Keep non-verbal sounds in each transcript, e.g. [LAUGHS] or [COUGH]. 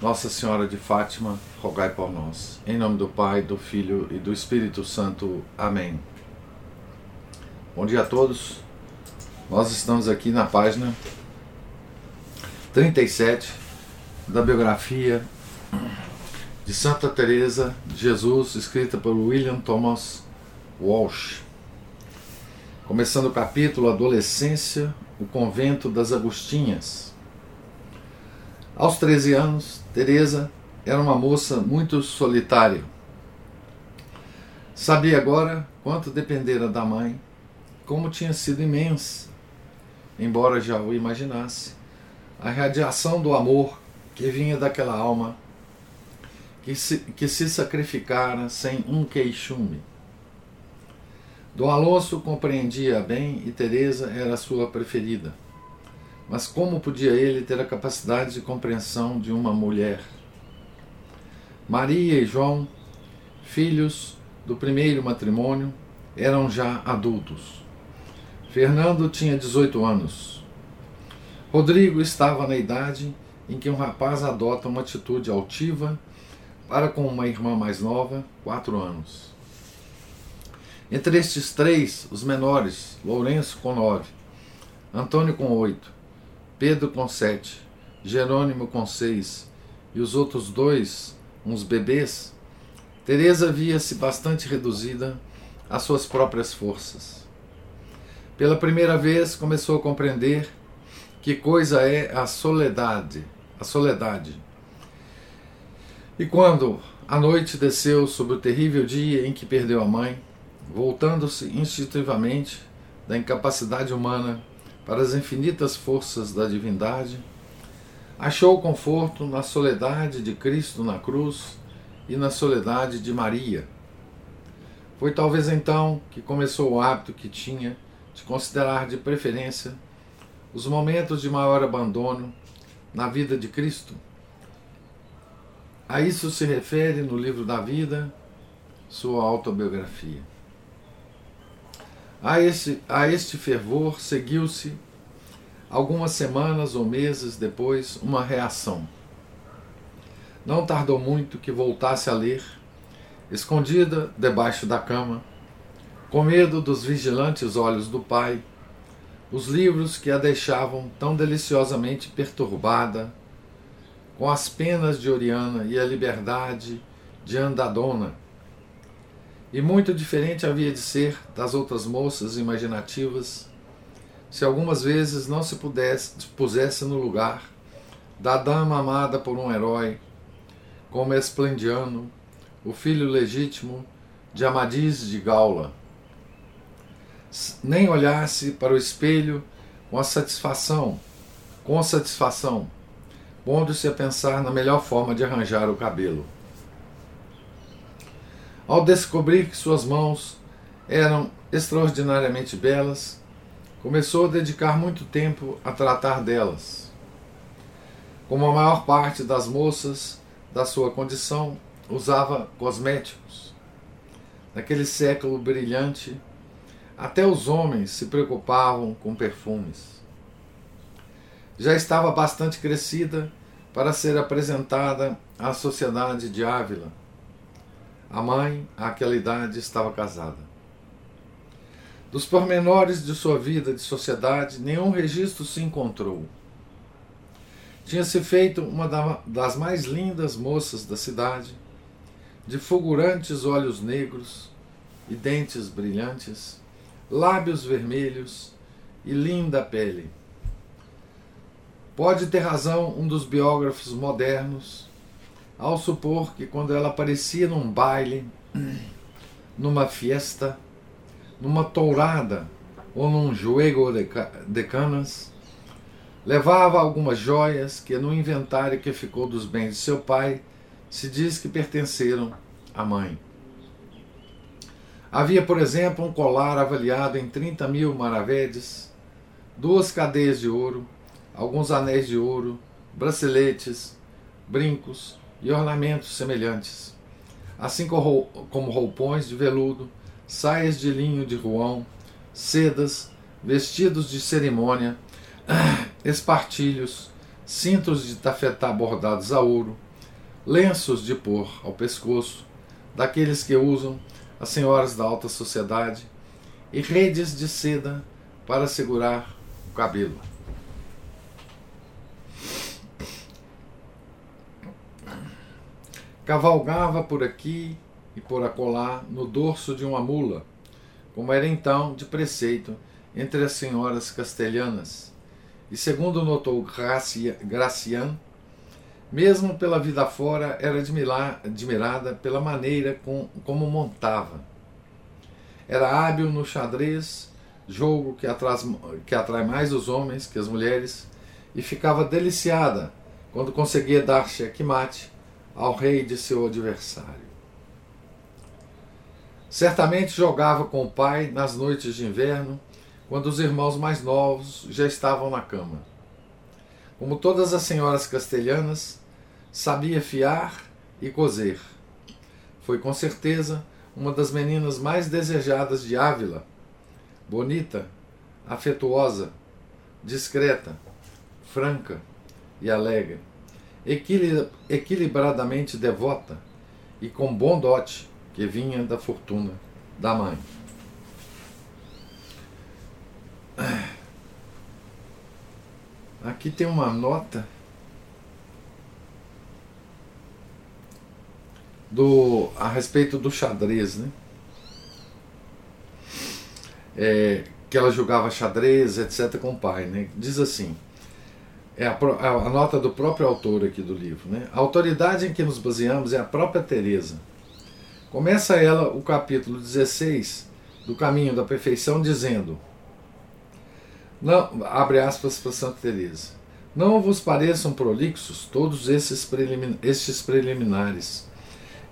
Nossa Senhora de Fátima, rogai por nós. Em nome do Pai, do Filho e do Espírito Santo. Amém. Bom dia a todos. Nós estamos aqui na página 37 da biografia de Santa Teresa de Jesus, escrita por William Thomas Walsh. Começando o capítulo Adolescência, o convento das Agostinhas. Aos 13 anos, Teresa era uma moça muito solitária. Sabia agora quanto dependera da mãe, como tinha sido imensa, embora já o imaginasse, a radiação do amor que vinha daquela alma que se, que se sacrificara sem um queixume. Dom Alonso compreendia bem e Teresa era sua preferida. Mas como podia ele ter a capacidade de compreensão de uma mulher? Maria e João, filhos do primeiro matrimônio, eram já adultos. Fernando tinha 18 anos. Rodrigo estava na idade em que um rapaz adota uma atitude altiva para com uma irmã mais nova, quatro anos. Entre estes três, os menores, Lourenço com nove, Antônio com oito, Pedro com sete, Jerônimo com seis e os outros dois, uns bebês, Teresa via-se bastante reduzida às suas próprias forças. Pela primeira vez começou a compreender que coisa é a soledade, a soledade. E quando a noite desceu sobre o terrível dia em que perdeu a mãe, voltando-se instintivamente da incapacidade humana para as infinitas forças da divindade, achou conforto na soledade de Cristo na cruz e na soledade de Maria. Foi talvez então que começou o hábito que tinha de considerar de preferência os momentos de maior abandono na vida de Cristo. A isso se refere no livro da vida, sua autobiografia. A este, a este fervor seguiu-se, algumas semanas ou meses depois, uma reação. Não tardou muito que voltasse a ler, escondida debaixo da cama, com medo dos vigilantes olhos do pai, os livros que a deixavam tão deliciosamente perturbada, com as penas de Oriana e a liberdade de Andadona e muito diferente havia de ser das outras moças imaginativas, se algumas vezes não se pudesse, pusesse no lugar da dama amada por um herói, como Esplendiano, o filho legítimo de Amadis de Gaula. Nem olhasse para o espelho com a satisfação, com satisfação, pondo-se a pensar na melhor forma de arranjar o cabelo. Ao descobrir que suas mãos eram extraordinariamente belas, começou a dedicar muito tempo a tratar delas. Como a maior parte das moças da sua condição usava cosméticos. Naquele século brilhante, até os homens se preocupavam com perfumes. Já estava bastante crescida para ser apresentada à sociedade de Ávila a mãe, àquela idade, estava casada. Dos pormenores de sua vida de sociedade, nenhum registro se encontrou. Tinha-se feito uma das mais lindas moças da cidade, de fulgurantes olhos negros e dentes brilhantes, lábios vermelhos e linda pele. Pode ter razão um dos biógrafos modernos ao supor que quando ela aparecia num baile, numa fiesta, numa tourada ou num juego de, de canas, levava algumas joias que no inventário que ficou dos bens de seu pai se diz que pertenceram à mãe. Havia, por exemplo, um colar avaliado em 30 mil maravedes, duas cadeias de ouro, alguns anéis de ouro, braceletes, brincos e ornamentos semelhantes, assim como roupões de veludo, saias de linho de ruão, sedas, vestidos de cerimônia, [CLEARS THROAT] espartilhos, cintos de tafetá bordados a ouro, lenços de pôr ao pescoço, daqueles que usam as senhoras da alta sociedade, e redes de seda para segurar o cabelo. Cavalgava por aqui e por acolá no dorso de uma mula, como era então de preceito entre as senhoras castelhanas. E segundo notou Gracian, mesmo pela vida fora, era admirada pela maneira com, como montava. Era hábil no xadrez, jogo que, atras, que atrai mais os homens que as mulheres, e ficava deliciada quando conseguia dar checkmate ao rei de seu adversário. Certamente jogava com o pai nas noites de inverno, quando os irmãos mais novos já estavam na cama. Como todas as senhoras castelhanas, sabia fiar e cozer. Foi com certeza uma das meninas mais desejadas de Ávila. Bonita, afetuosa, discreta, franca e alegre, equilibradamente devota e com bom dote que vinha da fortuna da mãe. Aqui tem uma nota do a respeito do xadrez, né? É, que ela jogava xadrez, etc., com o pai. Né? Diz assim: é a, a, nota do próprio autor aqui do livro. Né? A autoridade em que nos baseamos é a própria Teresa. Começa ela o capítulo 16 do Caminho da Perfeição dizendo: não, abre aspas para Santa Teresa. Não vos pareçam prolixos todos esses, prelimin, estes preliminares.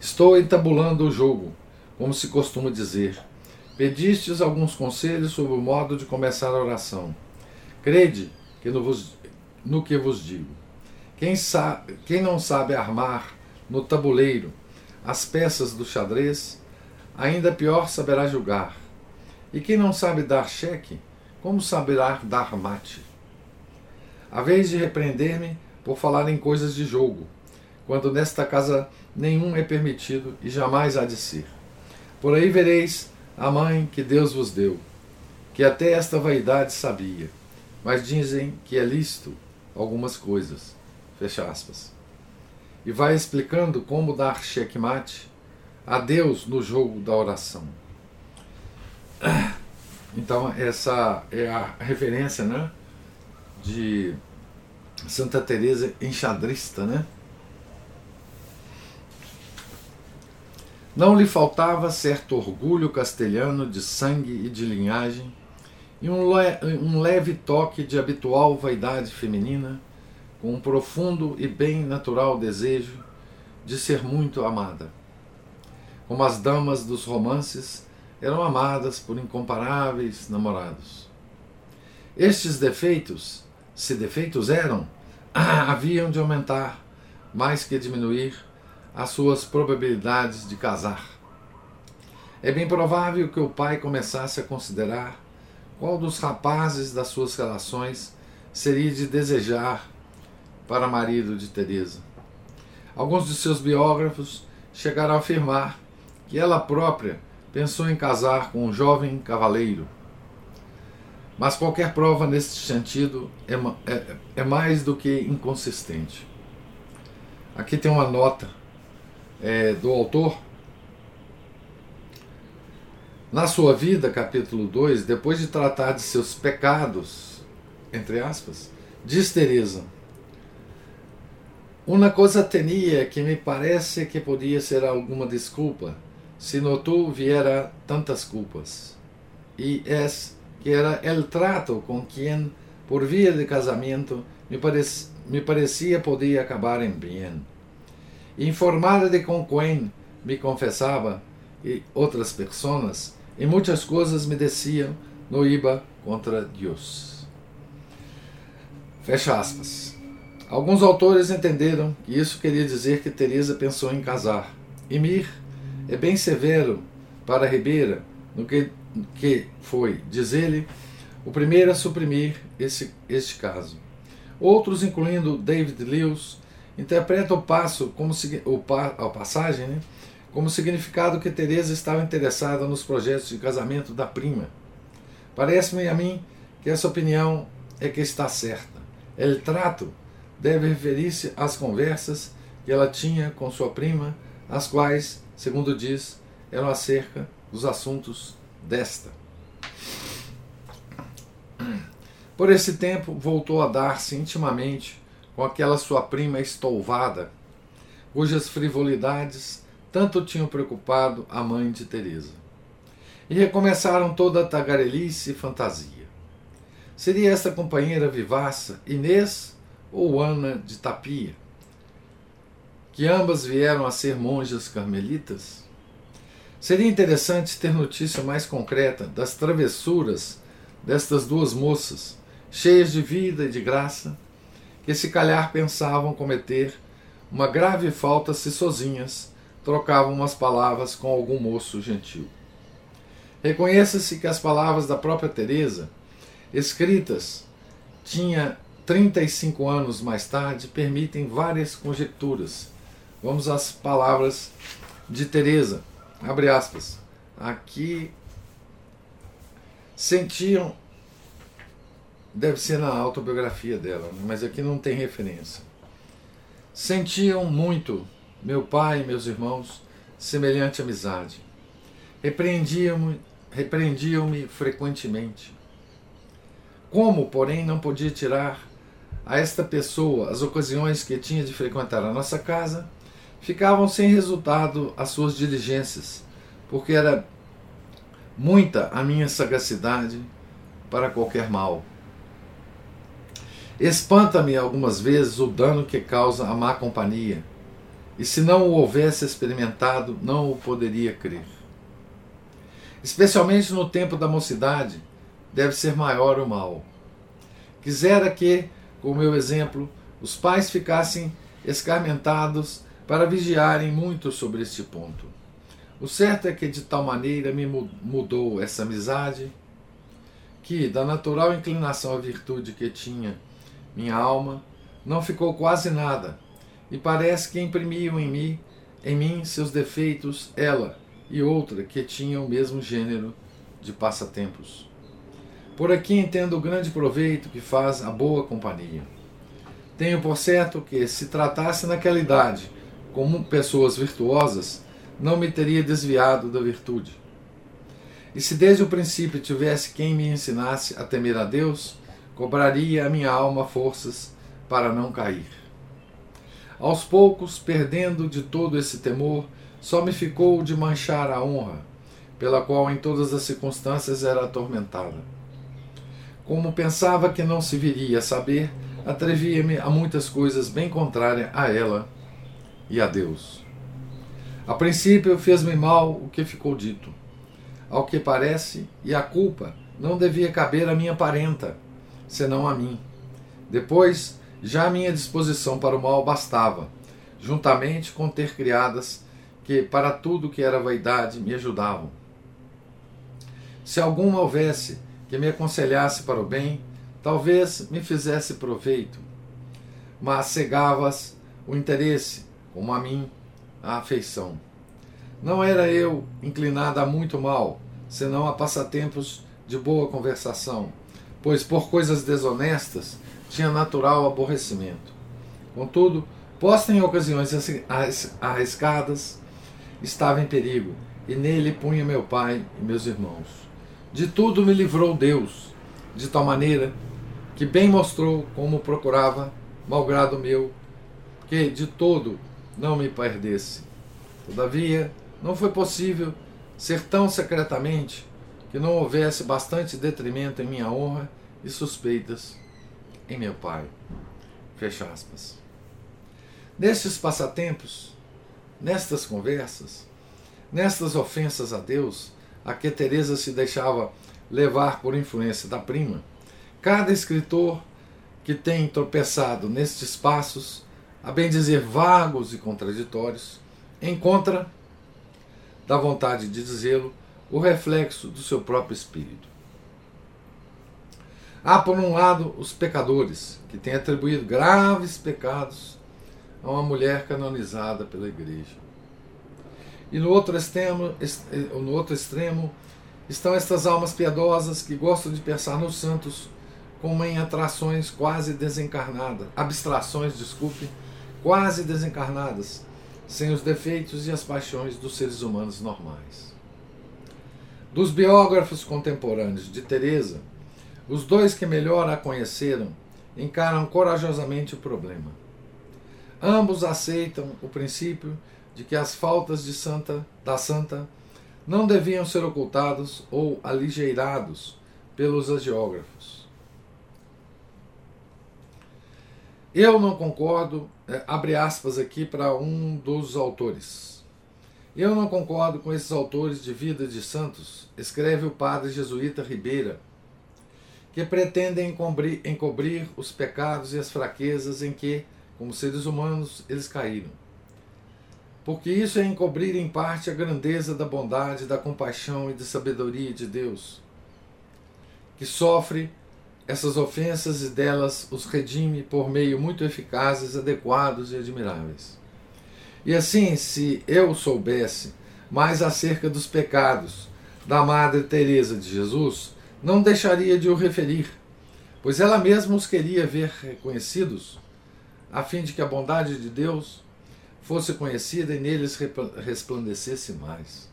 Estou entabulando o jogo, como se costuma dizer. Pedistes alguns conselhos sobre o modo de começar a oração. Crede que no, vos, no que vos digo. Quem, sa, quem não sabe armar no tabuleiro as peças do xadrez, ainda pior saberá julgar. E quem não sabe dar cheque, como saberá dar mate? A vez de repreender-me por falar em coisas de jogo, quando nesta casa nenhum é permitido e jamais há de ser. Por aí vereis a mãe que Deus vos deu, que até esta vaidade sabia, mas dizem que é lícito algumas coisas. Fecha aspas. E vai explicando como dar checkmate a Deus no jogo da oração. Então, essa é a referência né, de Santa Teresa enxadrista, né? Não lhe faltava certo orgulho castelhano de sangue e de linhagem, e um, le um leve toque de habitual vaidade feminina, com um profundo e bem natural desejo de ser muito amada. Como as damas dos romances, eram amadas por incomparáveis namorados. Estes defeitos, se defeitos eram, [CLEARS THROAT] haviam de aumentar, mais que diminuir, as suas probabilidades de casar. É bem provável que o pai começasse a considerar qual dos rapazes das suas relações seria de desejar para marido de Teresa. Alguns de seus biógrafos chegaram a afirmar que ela própria pensou em casar com um jovem cavaleiro. Mas qualquer prova nesse sentido é, é, é mais do que inconsistente. Aqui tem uma nota é, do autor. Na sua vida, capítulo 2, depois de tratar de seus pecados, entre aspas, diz Teresa: Uma coisa tenia que me parece que podia ser alguma desculpa se notou viera tantas culpas. E es que era el trato com quem, por via de casamento, me, parec me parecia podia acabar em bem. informada de com quem me confessava e outras pessoas, e muitas coisas me diziam no iba contra Deus. Fecha aspas. Alguns autores entenderam que isso queria dizer que Teresa pensou em casar. E Mir é bem severo para Ribeira no que, que foi, diz ele, o primeiro a suprimir esse, este caso. Outros, incluindo David Lewis, interpretam o passo como o, a passagem né, como significado que Teresa estava interessada nos projetos de casamento da prima. Parece-me a mim que essa opinião é que está certa. El trato deve referir-se às conversas que ela tinha com sua prima, as quais, segundo diz, eram acerca dos assuntos desta. Por esse tempo, voltou a dar-se intimamente com aquela sua prima estouvada, cujas frivolidades tanto tinham preocupado a mãe de Teresa. E recomeçaram toda a tagarelice e fantasia. Seria esta companheira vivaça Inês ou Ana de Tapia, que ambas vieram a ser monjas carmelitas? Seria interessante ter notícia mais concreta das travessuras destas duas moças, cheias de vida e de graça, que se calhar pensavam cometer uma grave falta se sozinhas trocavam umas palavras com algum moço gentil. Reconheça-se que as palavras da própria Teresa, escritas tinha 35 anos mais tarde, permitem várias conjecturas. Vamos às palavras de Teresa. Abre aspas. Aqui sentiam deve ser na autobiografia dela, mas aqui não tem referência. Sentiam muito, meu pai e meus irmãos, semelhante amizade. Repreendiam-me repreendiam frequentemente. Como, porém, não podia tirar a esta pessoa as ocasiões que tinha de frequentar a nossa casa, ficavam sem resultado as suas diligências, porque era muita a minha sagacidade para qualquer mal. Espanta-me algumas vezes o dano que causa a má companhia, e se não o houvesse experimentado, não o poderia crer. Especialmente no tempo da mocidade, deve ser maior o mal. Quisera que, com o meu exemplo, os pais ficassem escarmentados para vigiarem muito sobre este ponto. O certo é que de tal maneira me mudou essa amizade que, da natural inclinação à virtude que tinha minha alma, não ficou quase nada, e parece que imprimiam em mim, em mim seus defeitos ela e outra que tinham o mesmo gênero de passatempos. Por aqui entendo o grande proveito que faz a boa companhia. Tenho por certo que, se tratasse naquela idade como pessoas virtuosas, não me teria desviado da virtude. E se desde o princípio tivesse quem me ensinasse a temer a Deus, cobraria a minha alma forças para não cair. Aos poucos, perdendo de todo esse temor, só me ficou de manchar a honra, pela qual em todas as circunstâncias era atormentada. Como pensava que não se viria a saber, atrevia-me a muitas coisas bem contrárias a ela e a Deus. A princípio fez-me mal o que ficou dito. Ao que parece, e a culpa não devia caber a minha parenta, senão a mim. Depois, já a minha disposição para o mal bastava, juntamente com ter criadas que, para tudo que era vaidade, me ajudavam. Se alguma houvesse que me aconselhasse para o bem, talvez me fizesse proveito, mas cegavas o interesse, como a mim, a afeição. Não era eu inclinada a muito mal, senão a passatempos de boa conversação pois por coisas desonestas tinha natural aborrecimento. Contudo, posta em ocasiões arriscadas, estava em perigo, e nele punha meu pai e meus irmãos. De tudo me livrou Deus, de tal maneira que bem mostrou como procurava, malgrado meu, que de todo não me perdesse. Todavia, não foi possível ser tão secretamente que não houvesse bastante detrimento em minha honra e suspeitas em meu pai. Fecha aspas. Nestes passatempos, nestas conversas, nestas ofensas a Deus, a que Teresa se deixava levar por influência da prima, cada escritor que tem tropeçado nestes passos, a bem dizer vagos e contraditórios, encontra, da vontade de dizê-lo, o reflexo do seu próprio espírito. Há, por um lado, os pecadores, que têm atribuído graves pecados a uma mulher canonizada pela Igreja. E no outro extremo, no outro extremo estão estas almas piedosas que gostam de pensar nos santos como em atrações quase desencarnadas, abstrações, desculpe, quase desencarnadas, sem os defeitos e as paixões dos seres humanos normais. Dos biógrafos contemporâneos de Teresa, os dois que melhor a conheceram encaram corajosamente o problema. Ambos aceitam o princípio de que as faltas de santa, da santa não deviam ser ocultados ou aligeirados pelos agiógrafos. Eu não concordo, é, abre aspas aqui para um dos autores. Eu não concordo com esses autores de vida de santos, escreve o padre jesuíta Ribeira, que pretendem encobrir, encobrir os pecados e as fraquezas em que, como seres humanos, eles caíram porque isso é encobrir em parte a grandeza da bondade, da compaixão e da sabedoria de Deus, que sofre essas ofensas e delas os redime por meio muito eficazes, adequados e admiráveis. E assim, se eu soubesse mais acerca dos pecados da Madre Teresa de Jesus, não deixaria de o referir, pois ela mesma os queria ver reconhecidos, a fim de que a bondade de Deus fosse conhecida e neles resplandecesse mais.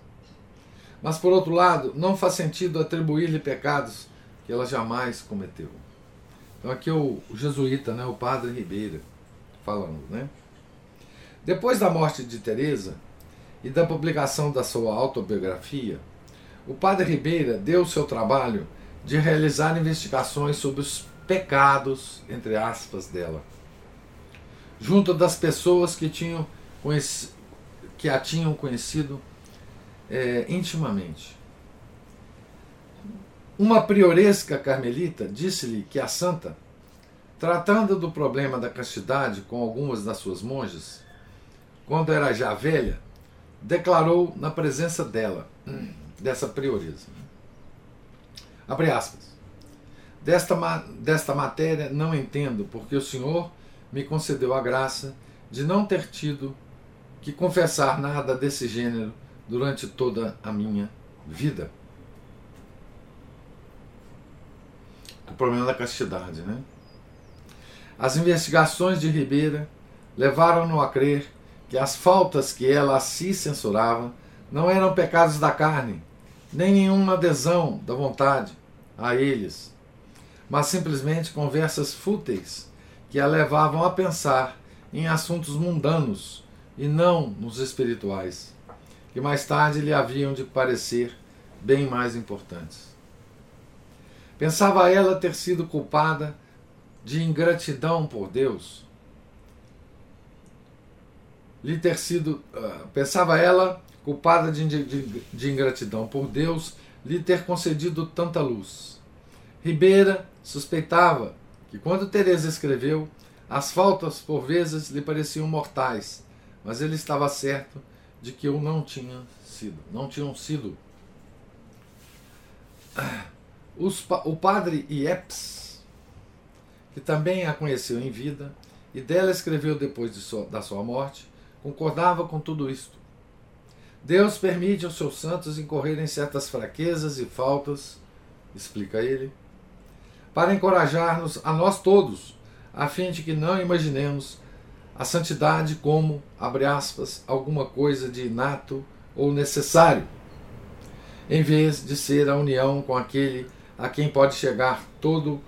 Mas, por outro lado, não faz sentido atribuir-lhe pecados que ela jamais cometeu. Então, aqui é o, o jesuíta, né, o padre Ribeira, falando. Né? Depois da morte de Teresa e da publicação da sua autobiografia, o padre Ribeira deu seu trabalho de realizar investigações sobre os pecados, entre aspas, dela, junto das pessoas que tinham que a tinham conhecido é, intimamente. Uma prioresca carmelita disse-lhe que a santa, tratando do problema da castidade com algumas das suas monjas, quando era já velha, declarou na presença dela, dessa prioresa. Abre aspas. Desta, desta matéria não entendo, porque o Senhor me concedeu a graça de não ter tido que confessar nada desse gênero durante toda a minha vida. O problema da castidade, né? As investigações de Ribeira levaram-no a crer que as faltas que ela a si censurava não eram pecados da carne, nem nenhuma adesão da vontade a eles, mas simplesmente conversas fúteis que a levavam a pensar em assuntos mundanos e não nos espirituais, que mais tarde lhe haviam de parecer bem mais importantes. Pensava ela ter sido culpada de ingratidão por Deus, lhe ter sido, uh, pensava ela culpada de, de, de ingratidão por Deus, lhe ter concedido tanta luz. Ribeira suspeitava que quando Teresa escreveu, as faltas por vezes lhe pareciam mortais mas ele estava certo de que eu não tinha sido, não tinham sido. Os, o padre Ieps, que também a conheceu em vida e dela escreveu depois de da sua morte, concordava com tudo isto. Deus permite aos seus santos incorrerem certas fraquezas e faltas, explica ele, para encorajar-nos a nós todos, a fim de que não imaginemos a santidade como, abre aspas, alguma coisa de inato ou necessário, em vez de ser a união com aquele a quem pode chegar todo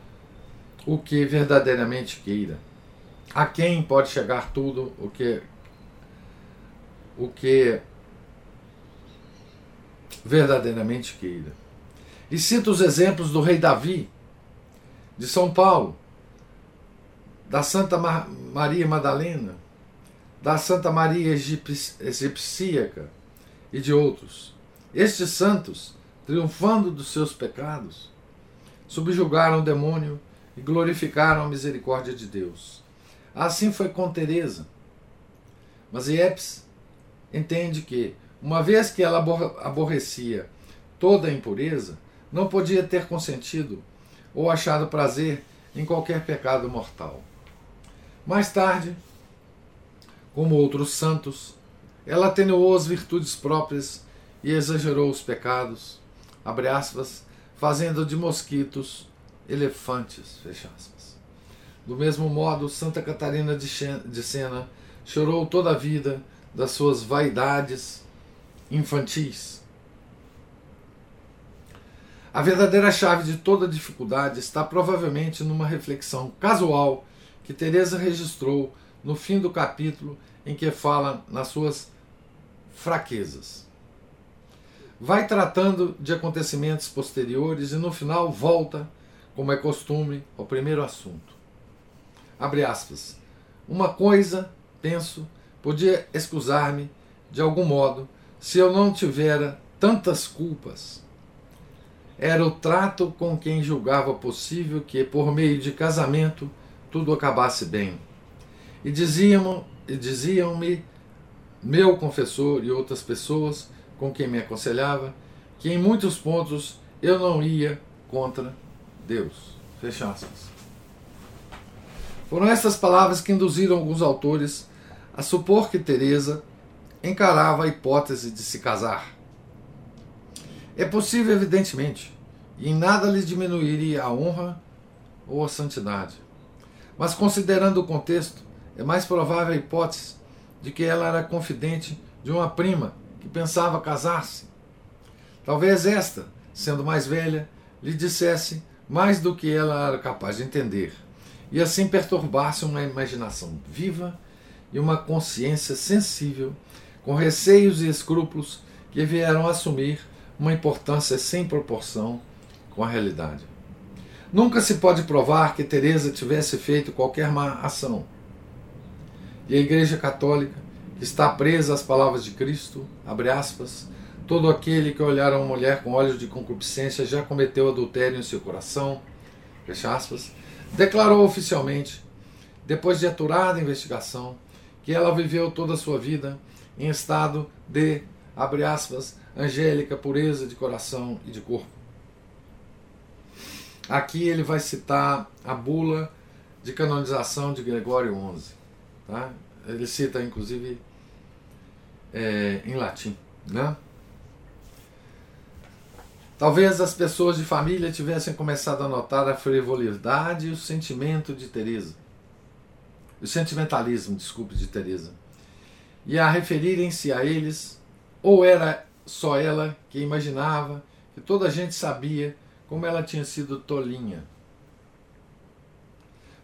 o que verdadeiramente queira. A quem pode chegar tudo o que o que verdadeiramente queira. E cito os exemplos do rei Davi, de São Paulo, da Santa Maria Madalena, da Santa Maria Egipcíaca e de outros. Estes santos, triunfando dos seus pecados, subjugaram o demônio e glorificaram a misericórdia de Deus. Assim foi com Teresa. Mas Iepes entende que, uma vez que ela aborrecia toda a impureza, não podia ter consentido ou achado prazer em qualquer pecado mortal. Mais tarde, como outros santos, ela atenuou as virtudes próprias e exagerou os pecados, abre aspas, fazendo de mosquitos elefantes, fecha aspas. Do mesmo modo, Santa Catarina de Sena chorou toda a vida das suas vaidades infantis. A verdadeira chave de toda dificuldade está provavelmente numa reflexão casual que Teresa registrou no fim do capítulo em que fala nas suas fraquezas. Vai tratando de acontecimentos posteriores e no final volta, como é costume, ao primeiro assunto. Abre aspas. Uma coisa, penso, podia excusar-me de algum modo se eu não tivera tantas culpas. Era o trato com quem julgava possível que, por meio de casamento, tudo acabasse bem. E diziam-me diziam meu confessor e outras pessoas com quem me aconselhava que em muitos pontos eu não ia contra Deus. Fecha. Foram essas palavras que induziram alguns autores a supor que Teresa encarava a hipótese de se casar. É possível, evidentemente, e em nada lhe diminuiria a honra ou a santidade. Mas considerando o contexto, é mais provável a hipótese de que ela era confidente de uma prima que pensava casar-se. Talvez esta, sendo mais velha, lhe dissesse mais do que ela era capaz de entender, e assim perturbasse uma imaginação viva e uma consciência sensível, com receios e escrúpulos que vieram assumir uma importância sem proporção com a realidade. Nunca se pode provar que Teresa tivesse feito qualquer má ação e a Igreja Católica, que está presa às palavras de Cristo, abre aspas, todo aquele que olhar a uma mulher com olhos de concupiscência já cometeu adultério em seu coração, fecha aspas, declarou oficialmente, depois de aturada investigação, que ela viveu toda a sua vida em estado de, abre aspas, angélica pureza de coração e de corpo. Aqui ele vai citar a bula de canonização de Gregório XI. Tá? Ele cita, inclusive, é, em latim. Né? Talvez as pessoas de família tivessem começado a notar a frivolidade e o sentimento de Teresa. O sentimentalismo, desculpe, de Teresa. E a referirem-se a eles, ou era só ela que imaginava que toda a gente sabia como ela tinha sido tolinha.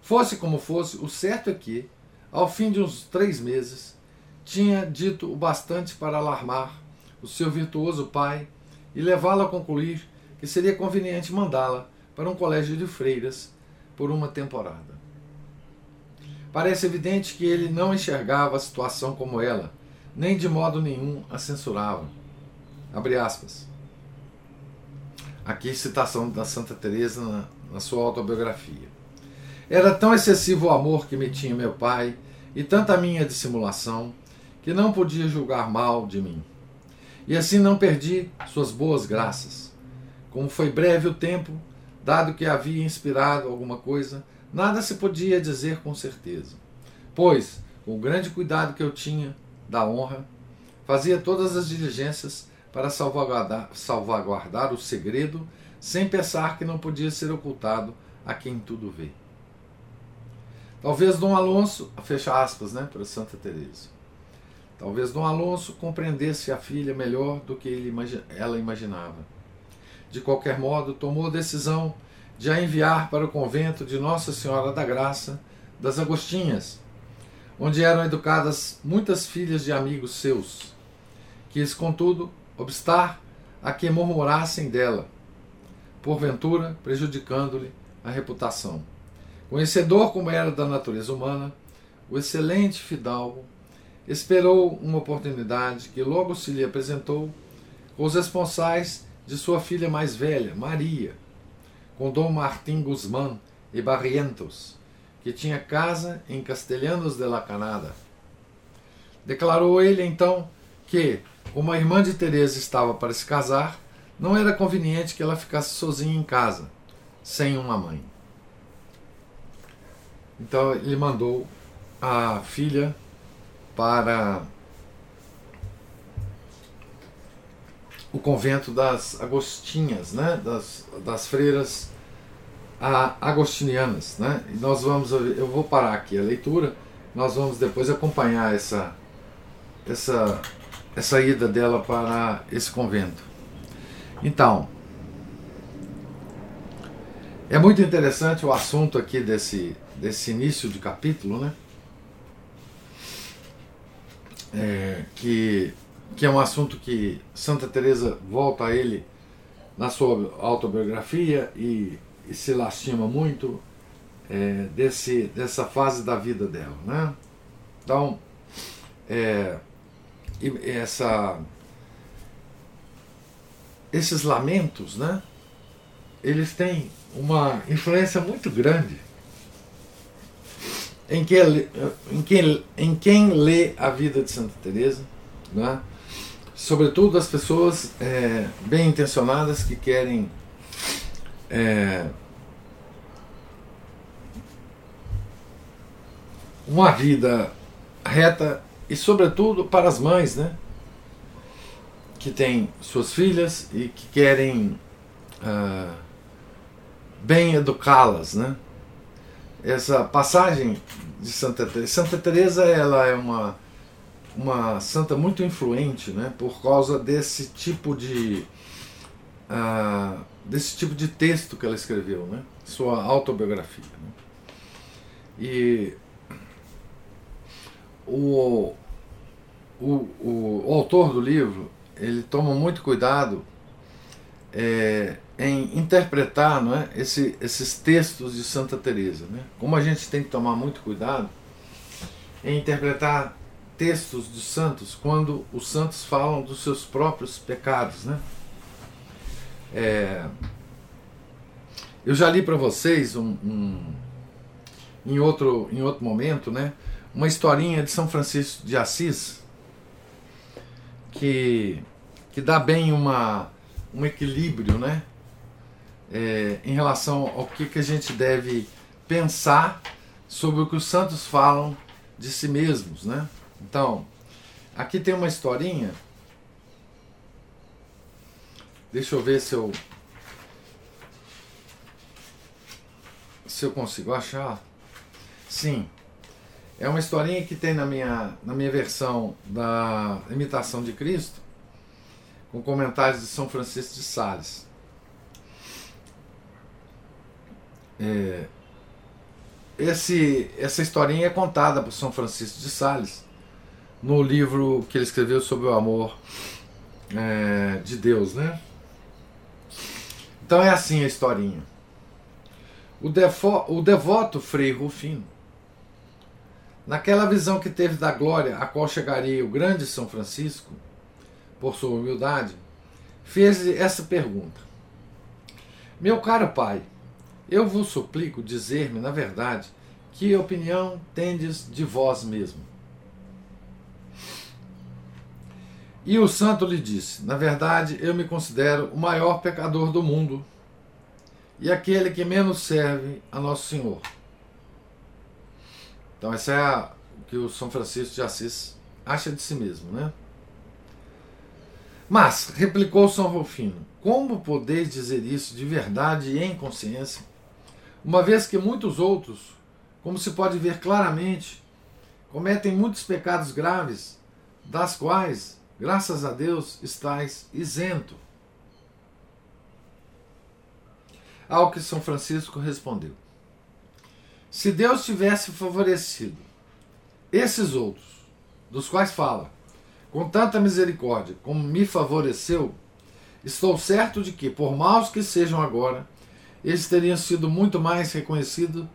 Fosse como fosse, o certo é que ao fim de uns três meses, tinha dito o bastante para alarmar o seu virtuoso pai e levá-lo a concluir que seria conveniente mandá-la para um colégio de freiras por uma temporada. Parece evidente que ele não enxergava a situação como ela, nem de modo nenhum a censurava. Abre aspas. Aqui citação da Santa Teresa na, na sua autobiografia. Era tão excessivo o amor que me tinha meu pai e tanta minha dissimulação que não podia julgar mal de mim. E assim não perdi suas boas graças. Como foi breve o tempo, dado que havia inspirado alguma coisa, nada se podia dizer com certeza. Pois, com o grande cuidado que eu tinha da honra, fazia todas as diligências para salvaguardar, salvaguardar o segredo, sem pensar que não podia ser ocultado a quem tudo vê. Talvez Dom Alonso, fecha aspas, né, para Santa Teresa. Talvez Dom Alonso compreendesse a filha melhor do que ele, ela imaginava. De qualquer modo, tomou a decisão de a enviar para o convento de Nossa Senhora da Graça das Agostinhas, onde eram educadas muitas filhas de amigos seus. Quis, contudo, obstar a que murmurassem dela, porventura prejudicando-lhe a reputação. Conhecedor como era da natureza humana, o excelente fidalgo esperou uma oportunidade que logo se lhe apresentou com os responsais de sua filha mais velha, Maria, com Dom Martim Guzmán e Barrientos, que tinha casa em Castelhanos de la Canada. Declarou ele então que, como a irmã de Teresa estava para se casar, não era conveniente que ela ficasse sozinha em casa, sem uma mãe. Então ele mandou a filha para o convento das agostinhas, né? das, das freiras agostinianas. Né? E nós vamos, eu vou parar aqui a leitura, nós vamos depois acompanhar essa, essa, essa ida dela para esse convento. Então, é muito interessante o assunto aqui desse, desse início de capítulo, né? É, que, que é um assunto que Santa Teresa volta a ele na sua autobiografia e, se lastima muito é, desse, dessa fase da vida dela, né? Então, é, essa, esses lamentos, né? Eles têm uma influência muito grande em quem, em quem, em quem lê a vida de Santa Teresa, né? sobretudo as pessoas é, bem intencionadas que querem é, uma vida reta e sobretudo para as mães, né? Que têm suas filhas e que querem uh, bem educá-las, né? essa passagem de Santa Teresa. Santa Teresa ela é uma uma santa muito influente, né, por causa desse tipo de uh, desse tipo de texto que ela escreveu, né, sua autobiografia. Né. E o, o, o, o autor do livro ele toma muito cuidado é, em interpretar não é, esse, esses textos de Santa Teresa. Né? Como a gente tem que tomar muito cuidado em interpretar textos dos santos quando os santos falam dos seus próprios pecados. Né? É, eu já li para vocês um, um, em, outro, em outro momento né, uma historinha de São Francisco de Assis que, que dá bem uma, um equilíbrio né, é, em relação ao que, que a gente deve pensar sobre o que os santos falam de si mesmos, né? Então, aqui tem uma historinha. Deixa eu ver se eu se eu consigo achar. Sim. É uma historinha que tem na minha, na minha versão da Imitação de Cristo, com comentários de São Francisco de Sales. É, esse, essa historinha é contada por São Francisco de Sales no livro que ele escreveu sobre o amor é, de Deus, né? Então é assim a historinha. O, o devoto Frei Rufino, naquela visão que teve da glória a qual chegaria o grande São Francisco, por sua humildade, fez essa pergunta: Meu caro pai, eu vos suplico dizer-me, na verdade, que opinião tendes de vós mesmo. E o santo lhe disse: Na verdade, eu me considero o maior pecador do mundo e aquele que menos serve a Nosso Senhor. Então, essa é o que o São Francisco de Assis acha de si mesmo, né? Mas, replicou São Rufino, como podeis dizer isso de verdade e em consciência? uma vez que muitos outros, como se pode ver claramente, cometem muitos pecados graves, das quais, graças a Deus, estáis isento. Ao que São Francisco respondeu: Se Deus tivesse favorecido esses outros, dos quais fala, com tanta misericórdia como me favoreceu, estou certo de que, por maus que sejam agora, eles teriam sido muito mais reconhecido,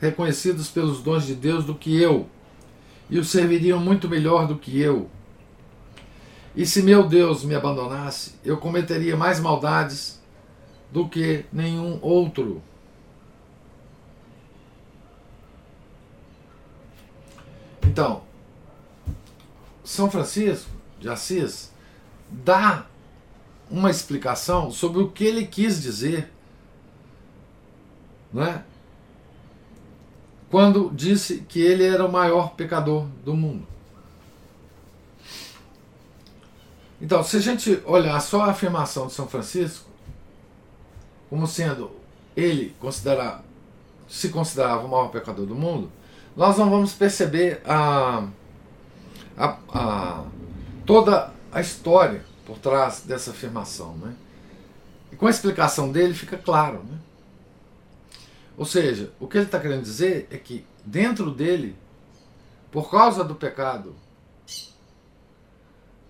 reconhecidos pelos dons de Deus do que eu. e o serviriam muito melhor do que eu. E se meu Deus me abandonasse, eu cometeria mais maldades do que nenhum outro. Então, São Francisco de Assis dá uma explicação sobre o que ele quis dizer né? quando disse que ele era o maior pecador do mundo. Então, se a gente olhar só a afirmação de São Francisco, como sendo ele considera, se considerava o maior pecador do mundo, nós não vamos perceber a, a, a, toda a história por trás dessa afirmação. Né? E com a explicação dele fica claro. Né? Ou seja, o que ele está querendo dizer é que dentro dele, por causa do pecado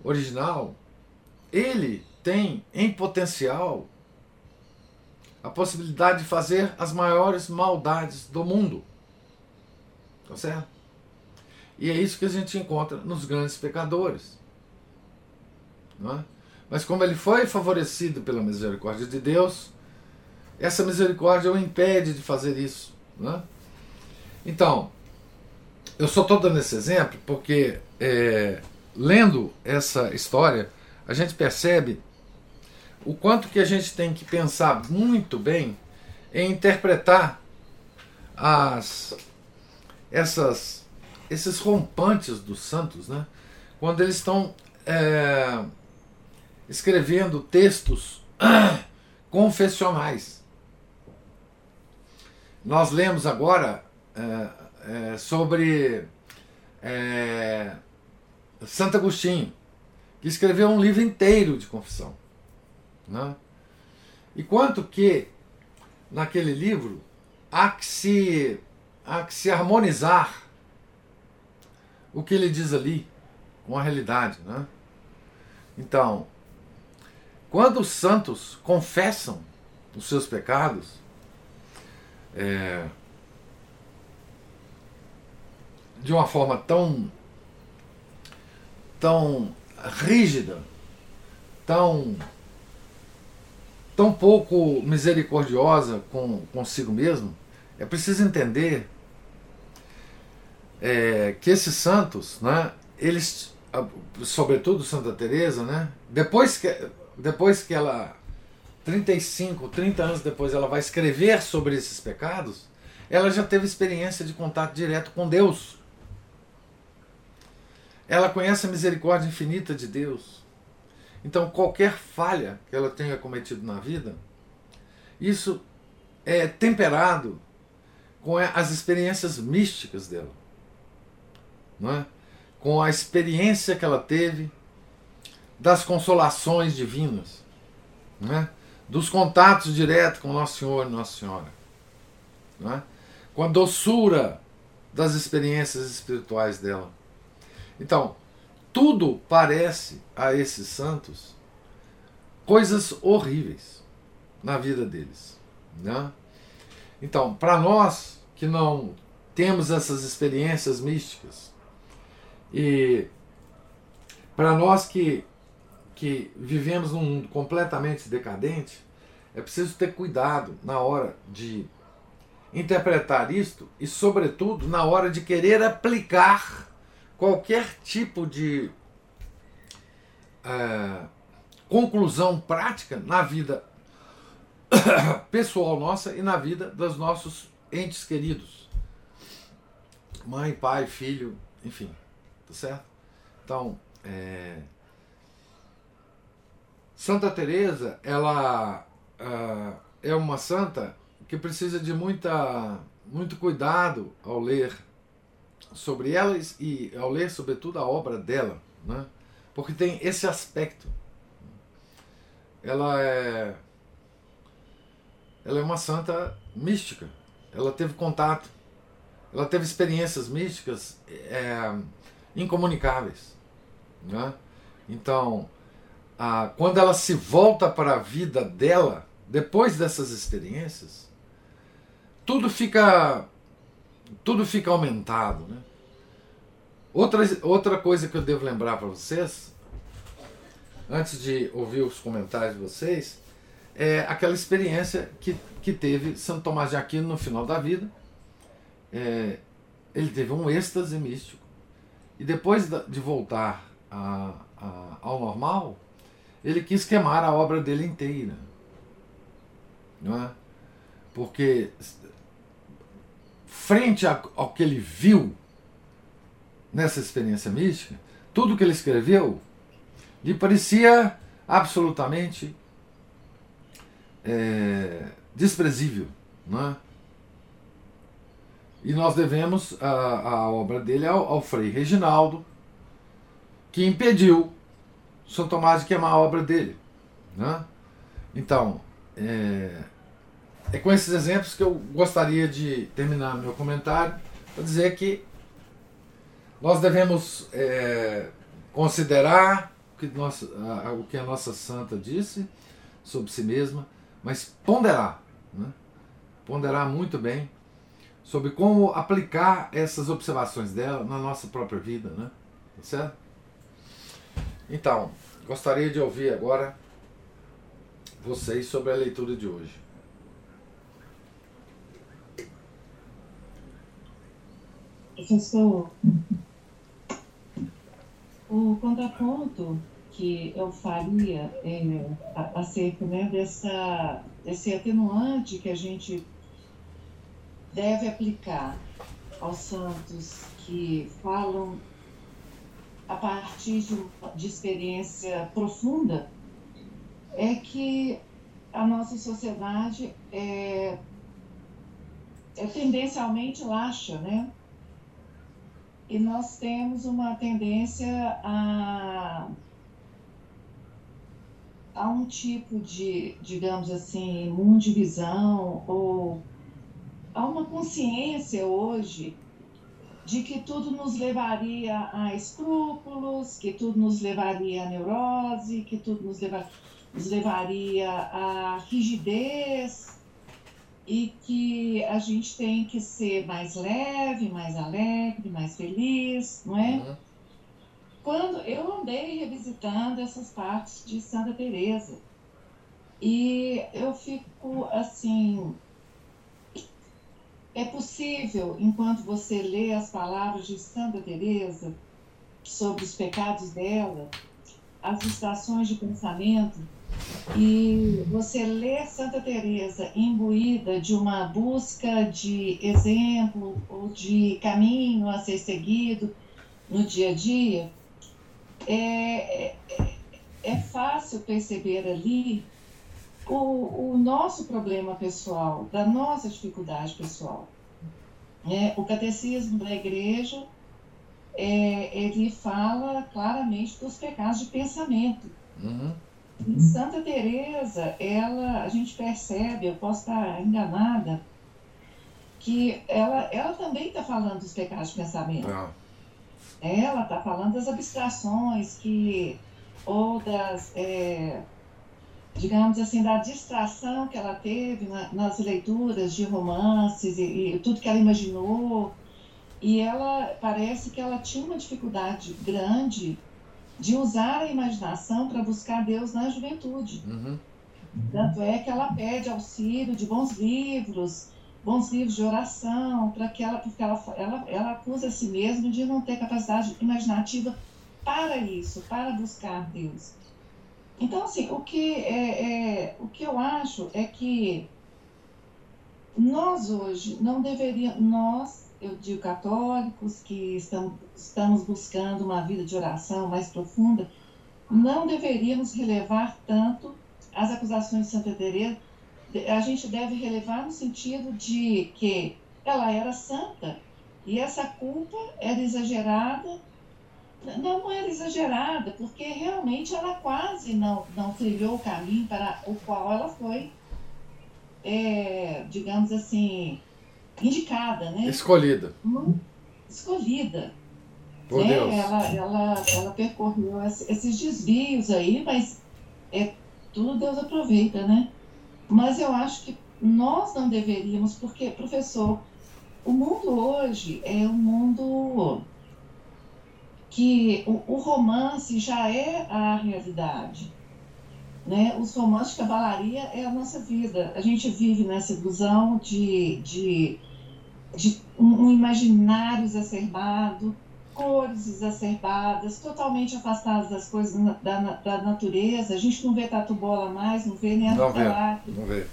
original, ele tem em potencial a possibilidade de fazer as maiores maldades do mundo. Tá certo? E é isso que a gente encontra nos grandes pecadores. Não é? Mas como ele foi favorecido pela misericórdia de Deus, essa misericórdia o impede de fazer isso. Né? Então, eu só estou dando esse exemplo porque, é, lendo essa história, a gente percebe o quanto que a gente tem que pensar muito bem em interpretar as essas esses rompantes dos santos, né? Quando eles estão é, escrevendo textos [COUGHS] confessionais. Nós lemos agora é, é, sobre é, Santo Agostinho, que escreveu um livro inteiro de confissão. Né? E quanto que naquele livro há que se, há que se harmonizar o que ele diz ali com a realidade. Né? Então, quando os santos confessam os seus pecados, é, de uma forma tão tão rígida, tão tão pouco misericordiosa com consigo mesmo, é preciso entender é, que esses santos, né, eles, sobretudo Santa Teresa, né, depois que depois que ela 35, 30 anos depois ela vai escrever sobre esses pecados, ela já teve experiência de contato direto com Deus. Ela conhece a misericórdia infinita de Deus. Então, qualquer falha que ela tenha cometido na vida, isso é temperado com as experiências místicas dela. É? Com a experiência que ela teve das consolações divinas. É? dos contatos diretos com Nosso Senhor e Nossa Senhora, é? com a doçura das experiências espirituais dela. Então, tudo parece a esses santos coisas horríveis na vida deles. Né? Então, para nós que não temos essas experiências místicas, e para nós que que vivemos num mundo completamente decadente, é preciso ter cuidado na hora de interpretar isto e, sobretudo, na hora de querer aplicar qualquer tipo de é, conclusão prática na vida [COUGHS] pessoal nossa e na vida dos nossos entes queridos. Mãe, pai, filho, enfim, tá certo? Então, é, Santa Teresa, ela uh, é uma santa que precisa de muita, muito cuidado ao ler sobre ela e ao ler sobretudo a obra dela, né? porque tem esse aspecto. Ela é, ela é uma santa mística. Ela teve contato, ela teve experiências místicas é, incomunicáveis. Né? Então, ah, quando ela se volta para a vida dela, depois dessas experiências, tudo fica tudo fica aumentado, né? Outra, outra coisa que eu devo lembrar para vocês, antes de ouvir os comentários de vocês, é aquela experiência que, que teve Santo Tomás de Aquino no final da vida. É, ele teve um êxtase místico. E depois de voltar a, a, ao normal, ele quis queimar a obra dele inteira. Não é? Porque, frente ao que ele viu nessa experiência mística, tudo que ele escreveu lhe parecia absolutamente é, desprezível. Não é? E nós devemos a, a obra dele ao, ao Frei Reginaldo, que impediu São Tomás de queimar a obra dele. Né? Então, é, é com esses exemplos que eu gostaria de terminar meu comentário para dizer que nós devemos é, considerar o que, nossa, a, o que a nossa santa disse sobre si mesma, mas ponderar, né? ponderar muito bem sobre como aplicar essas observações dela na nossa própria vida, né? Tá certo? Então, gostaria de ouvir agora vocês sobre a leitura de hoje. Professor, o contraponto que eu faria é, acerca né, dessa, desse atenuante que a gente deve aplicar aos santos que falam a partir de, de experiência profunda é que a nossa sociedade é, é tendencialmente laxa, né? E nós temos uma tendência a, a um tipo de, digamos assim, mundivisão ou há uma consciência hoje de que tudo nos levaria a escrúpulos, que tudo nos levaria a neurose, que tudo nos, leva, nos levaria a rigidez e que a gente tem que ser mais leve, mais alegre, mais feliz, não é? Uhum. Quando eu andei revisitando essas partes de Santa Teresa e eu fico assim é possível, enquanto você lê as palavras de Santa Teresa sobre os pecados dela, as distrações de pensamento, e você lê Santa Teresa imbuída de uma busca de exemplo ou de caminho a ser seguido no dia a dia, é, é, é fácil perceber ali o, o nosso problema pessoal, da nossa dificuldade pessoal. É, o catecismo da igreja, é, ele fala claramente dos pecados de pensamento. Uhum. Em Santa Teresa, ela, a gente percebe, eu posso estar enganada, que ela, ela também está falando dos pecados de pensamento. Ah. Ela está falando das abstrações que ou das é, digamos assim, da distração que ela teve na, nas leituras de romances e, e, tudo que ela imaginou. E ela parece que ela tinha uma dificuldade grande de usar a imaginação para buscar Deus na juventude. Uhum. Tanto é que ela pede auxílio de bons livros, bons livros de oração, para que ela, porque ela, ela, ela acusa a si mesma de não ter capacidade imaginativa para isso, para buscar Deus. Então, assim, o que, é, é, o que eu acho é que nós hoje não deveríamos, nós, eu digo católicos, que estamos, estamos buscando uma vida de oração mais profunda, não deveríamos relevar tanto as acusações de Santa Teresa. A gente deve relevar no sentido de que ela era santa e essa culpa era exagerada não era exagerada, porque realmente ela quase não, não trilhou o caminho para o qual ela foi, é, digamos assim, indicada, né? Escolhida. Hum, escolhida. Por né? Deus. Ela, ela, ela percorreu esses desvios aí, mas é, tudo Deus aproveita, né? Mas eu acho que nós não deveríamos, porque, professor, o mundo hoje é um mundo que o, o romance já é a realidade. Né? Os romances de cavalaria é a nossa vida. A gente vive nessa ilusão de, de, de um, um imaginário exacerbado, cores exacerbadas, totalmente afastadas das coisas da, da, natureza. A gente não vê tatu-bola mais, não vê nem a não vê, não vê.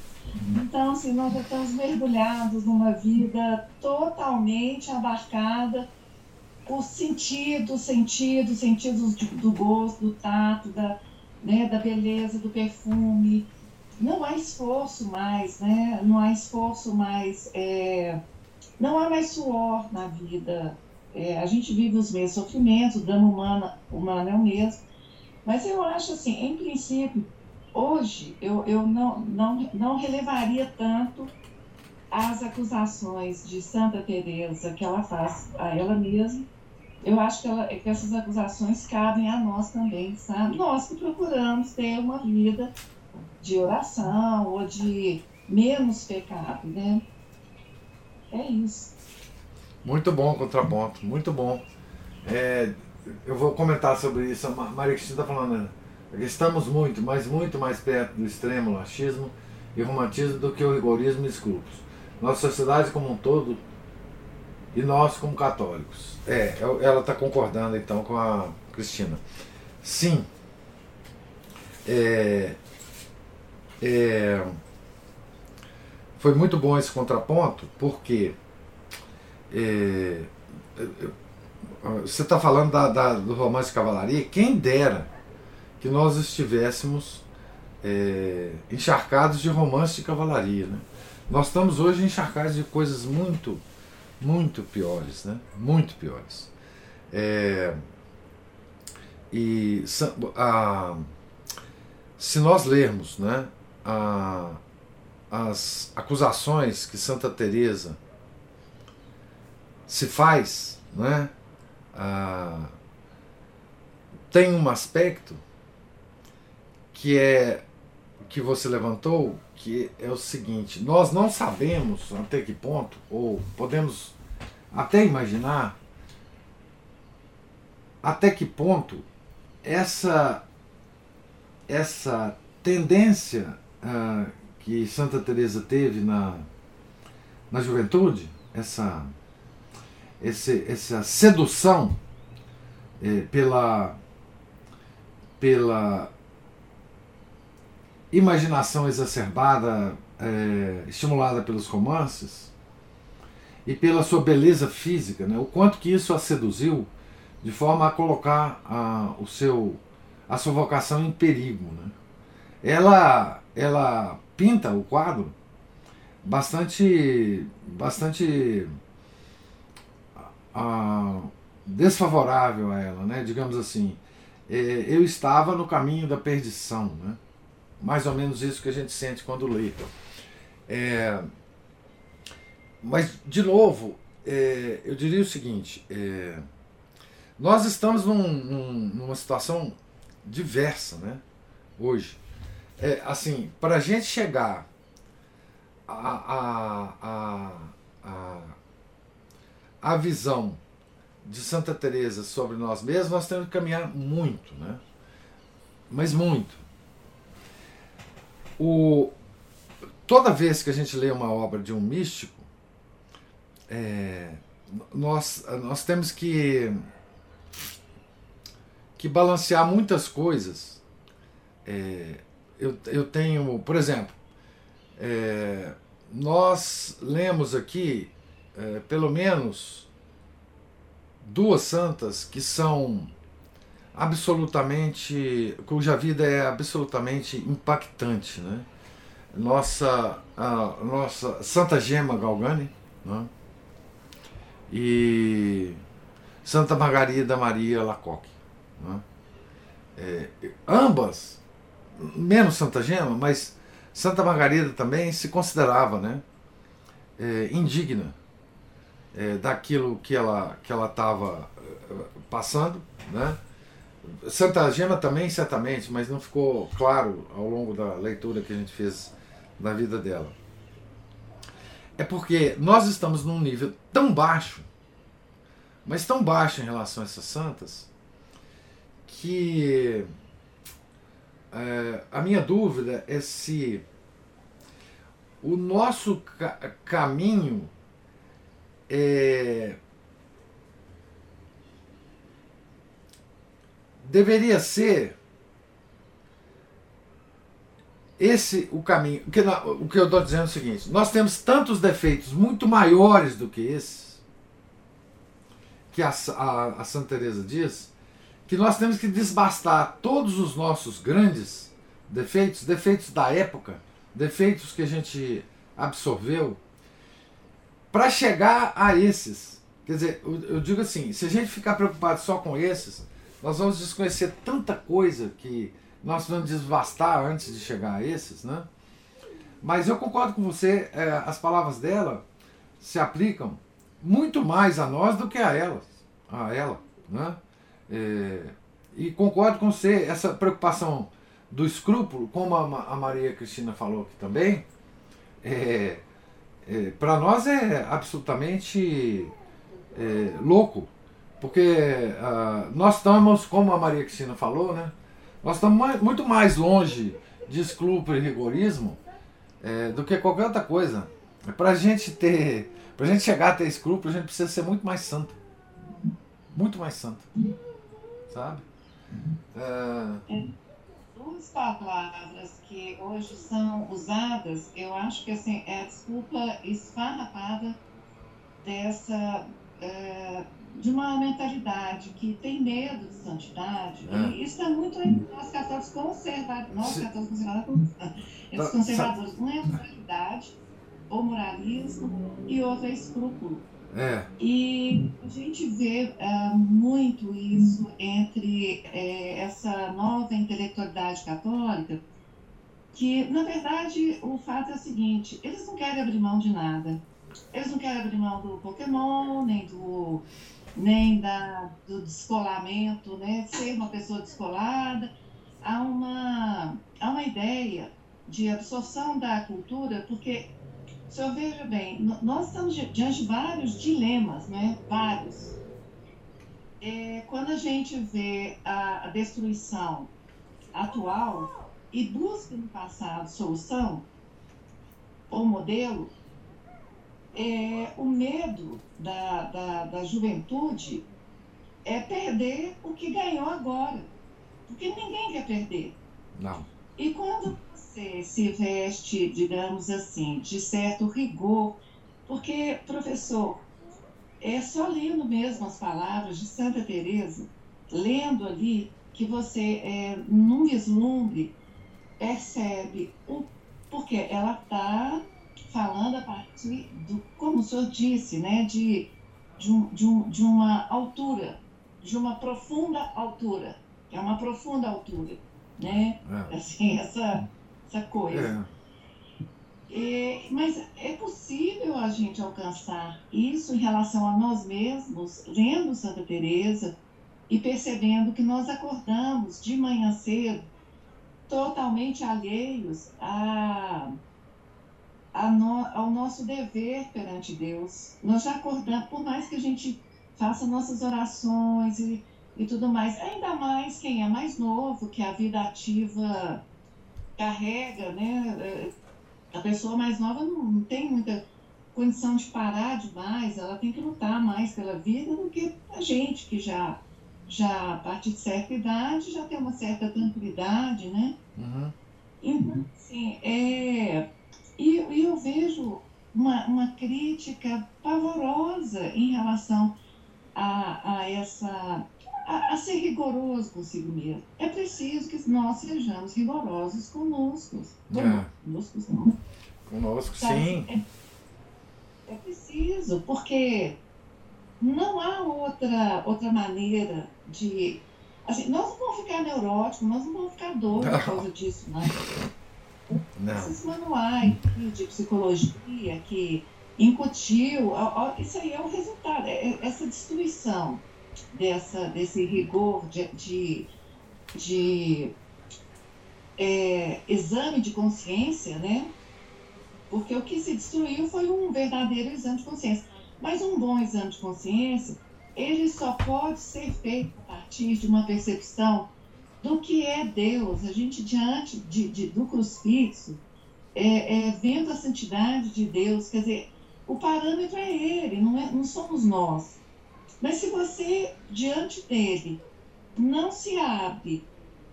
Então, assim, nós estamos mergulhados numa vida totalmente abarcada por sentidos, sentidos, sentidos do gosto, do tato, da, né, da beleza, do perfume. Não há esforço mais, né? Não há esforço mais. É... Não há mais suor na vida. É, a gente vive os mesmos sofrimentos, o drama humano, humano é o mesmo. Mas eu acho assim, em princípio, hoje eu, eu não, não, não relevaria tanto as acusações de Santa Teresa que ela faz a ela mesma eu acho que, ela, que, essas acusações cabem a nós também, sabe? Nós que procuramos ter uma vida de oração ou de menos pecado, né? É isso. Muito bom, contraponto, muito bom. É, eu vou comentar sobre isso. A Maria Cristina está falando, né? estamos muito, mas muito mais perto do extremo laxismo e romantismo do que o rigorismo e escrúpulos. Nossa sociedade como um todo e nós como católicos. É, ela está concordando então com a Cristina. Sim. É, é, foi muito bom esse contraponto, porque é, você está falando da, da, do romance cavalaria, quem dera que nós estivéssemos é, encharcados de romance de cavalaria. Né? Nós estamos hoje encharcados de coisas muito muito piores, né? Muito piores. É, e a, se nós lermos, né, a, as acusações que Santa Teresa se faz, né, a, tem um aspecto que é que você levantou que é o seguinte: nós não sabemos até que ponto, ou podemos até imaginar até que ponto essa essa tendência uh, que Santa Teresa teve na, na juventude, essa esse, essa sedução eh, pela pela imaginação exacerbada, é, estimulada pelos romances, e pela sua beleza física, né? o quanto que isso a seduziu de forma a colocar a, o seu, a sua vocação em perigo. Né? Ela, ela pinta o quadro bastante, bastante desfavorável a ela, né? digamos assim. É, eu estava no caminho da perdição. Né? Mais ou menos isso que a gente sente quando lê. É, mas, de novo, é, eu diria o seguinte: é, nós estamos num, num, numa situação diversa né, hoje. É, assim, para a gente chegar a, a, a, a, visão de Santa Teresa sobre nós mesmos, nós temos que caminhar muito, né? Mas muito. O, toda vez que a gente lê uma obra de um místico, é, nós, nós temos que, que balancear muitas coisas. É, eu, eu tenho, por exemplo, é, nós lemos aqui é, pelo menos duas santas que são absolutamente, cuja vida é absolutamente impactante, né? Nossa, a nossa Santa Gema Galgani, né? E Santa Margarida Maria Lacoque, né? É, ambas, menos Santa Gema, mas Santa Margarida também se considerava, né? É, indigna é, daquilo que ela que ela estava é, passando, né? Santa Gema também, certamente, mas não ficou claro ao longo da leitura que a gente fez da vida dela. É porque nós estamos num nível tão baixo, mas tão baixo em relação a essas santas, que é, a minha dúvida é se o nosso ca caminho é, deveria ser esse o caminho. O que, o que eu estou dizendo é o seguinte: nós temos tantos defeitos muito maiores do que esses, que a, a, a Santa Teresa diz, que nós temos que desbastar todos os nossos grandes defeitos, defeitos da época, defeitos que a gente absorveu, para chegar a esses. Quer dizer, eu digo assim: se a gente ficar preocupado só com esses, nós vamos desconhecer tanta coisa que nós vamos desvastar antes de chegar a esses, né? Mas eu concordo com você, é, as palavras dela se aplicam muito mais a nós do que a elas, a ela, né? É, e concordo com você, essa preocupação do escrúpulo, como a, a Maria Cristina falou aqui também, é, é para nós é absolutamente é, louco, porque uh, nós estamos, como a Maria Cristina falou, né? Nós estamos mais, muito mais longe de escrúpulo e rigorismo é, do que qualquer outra coisa. Para a gente ter, para gente chegar a ter escrúpulo, a gente precisa ser muito mais santo, muito mais santo, sabe? É... Duas palavras que hoje são usadas, eu acho que assim, é a desculpa esfarrapada dessa é, de uma mentalidade que tem medo de santidade. É. E isso é muito entre nós católicos conservadores, nós católicos conservadores, entre os conservadores. Um é a moralidade, ou moralismo, e outro é escrúpulo. É. E a gente vê uh, muito isso entre uh, essa nova intelectualidade católica, que, na verdade, o fato é o seguinte: eles não querem abrir mão de nada. Eles não querem abrir mão do Pokémon, nem do nem da, do descolamento, né? ser uma pessoa descolada. Há uma, há uma ideia de absorção da cultura, porque, se eu veja bem, nós estamos diante de vários dilemas, né? vários. É, quando a gente vê a, a destruição atual e busca no passado solução ou modelo, é, o medo da, da, da juventude é perder o que ganhou agora. Porque ninguém quer perder. Não. E quando você se veste, digamos assim, de certo rigor, porque, professor, é só lendo mesmo as palavras de Santa Teresa, lendo ali, que você, é, num vislumbre, percebe o porque ela está falando a partir do, como o senhor disse, né, de, de, um, de, um, de uma altura, de uma profunda altura, é uma profunda altura, né? É. Assim, essa, essa coisa. É. mas é possível a gente alcançar isso em relação a nós mesmos, lendo Santa Teresa e percebendo que nós acordamos de manhã cedo totalmente alheios a no, ao nosso dever perante Deus. Nós já acordamos, por mais que a gente faça nossas orações e, e tudo mais, ainda mais quem é mais novo, que a vida ativa carrega, né? É, a pessoa mais nova não, não tem muita condição de parar demais, ela tem que lutar mais pela vida do que a gente que já já a partir de certa idade já tem uma certa tranquilidade, né? Uhum. Então, assim, é, uma, uma crítica pavorosa em relação a, a essa a, a, ser rigoroso consigo mesmo. É preciso que nós sejamos rigorosos conosco. É. Conosco, não. Conosco, sim. É, é, preciso, porque não há outra, outra maneira de. Assim, nós não vamos ficar neuróticos, nós não vamos ficar doidos por causa disso, não. Não. Esses manuais de psicologia que incutiu, isso aí é o resultado, é, é essa destruição dessa, desse rigor de, de, de é, exame de consciência, né? Porque o que se destruiu foi um verdadeiro exame de consciência. Mas um bom exame de consciência, ele só pode ser feito a partir de uma percepção do que é Deus. A gente, diante de, de do crucifixo, é, é, vendo a santidade de Deus, quer dizer, o parâmetro é Ele, não, é, não somos nós. Mas se você, diante dele, não se abre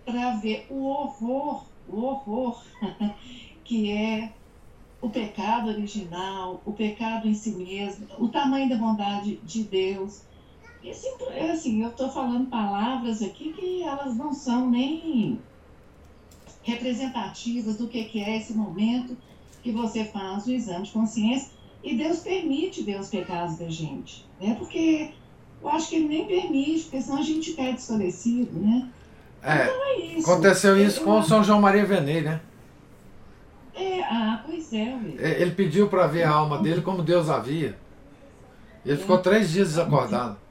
para ver o horror, o horror [LAUGHS] que é o pecado original, o pecado em si mesmo, o tamanho da bondade de Deus. E assim, é assim eu estou falando palavras aqui que elas não são nem representativas do que, que é esse momento que você faz o exame de consciência e Deus permite ver os pecados da gente, né? Porque eu acho que ele nem permite, porque senão a gente perde esclarecido, né? É, então é isso. Aconteceu isso eu, com eu... São João Maria Venei, né? É, ah, pois é. é ele pediu para ver a alma dele como Deus havia. Ele é. ficou três dias desacordado.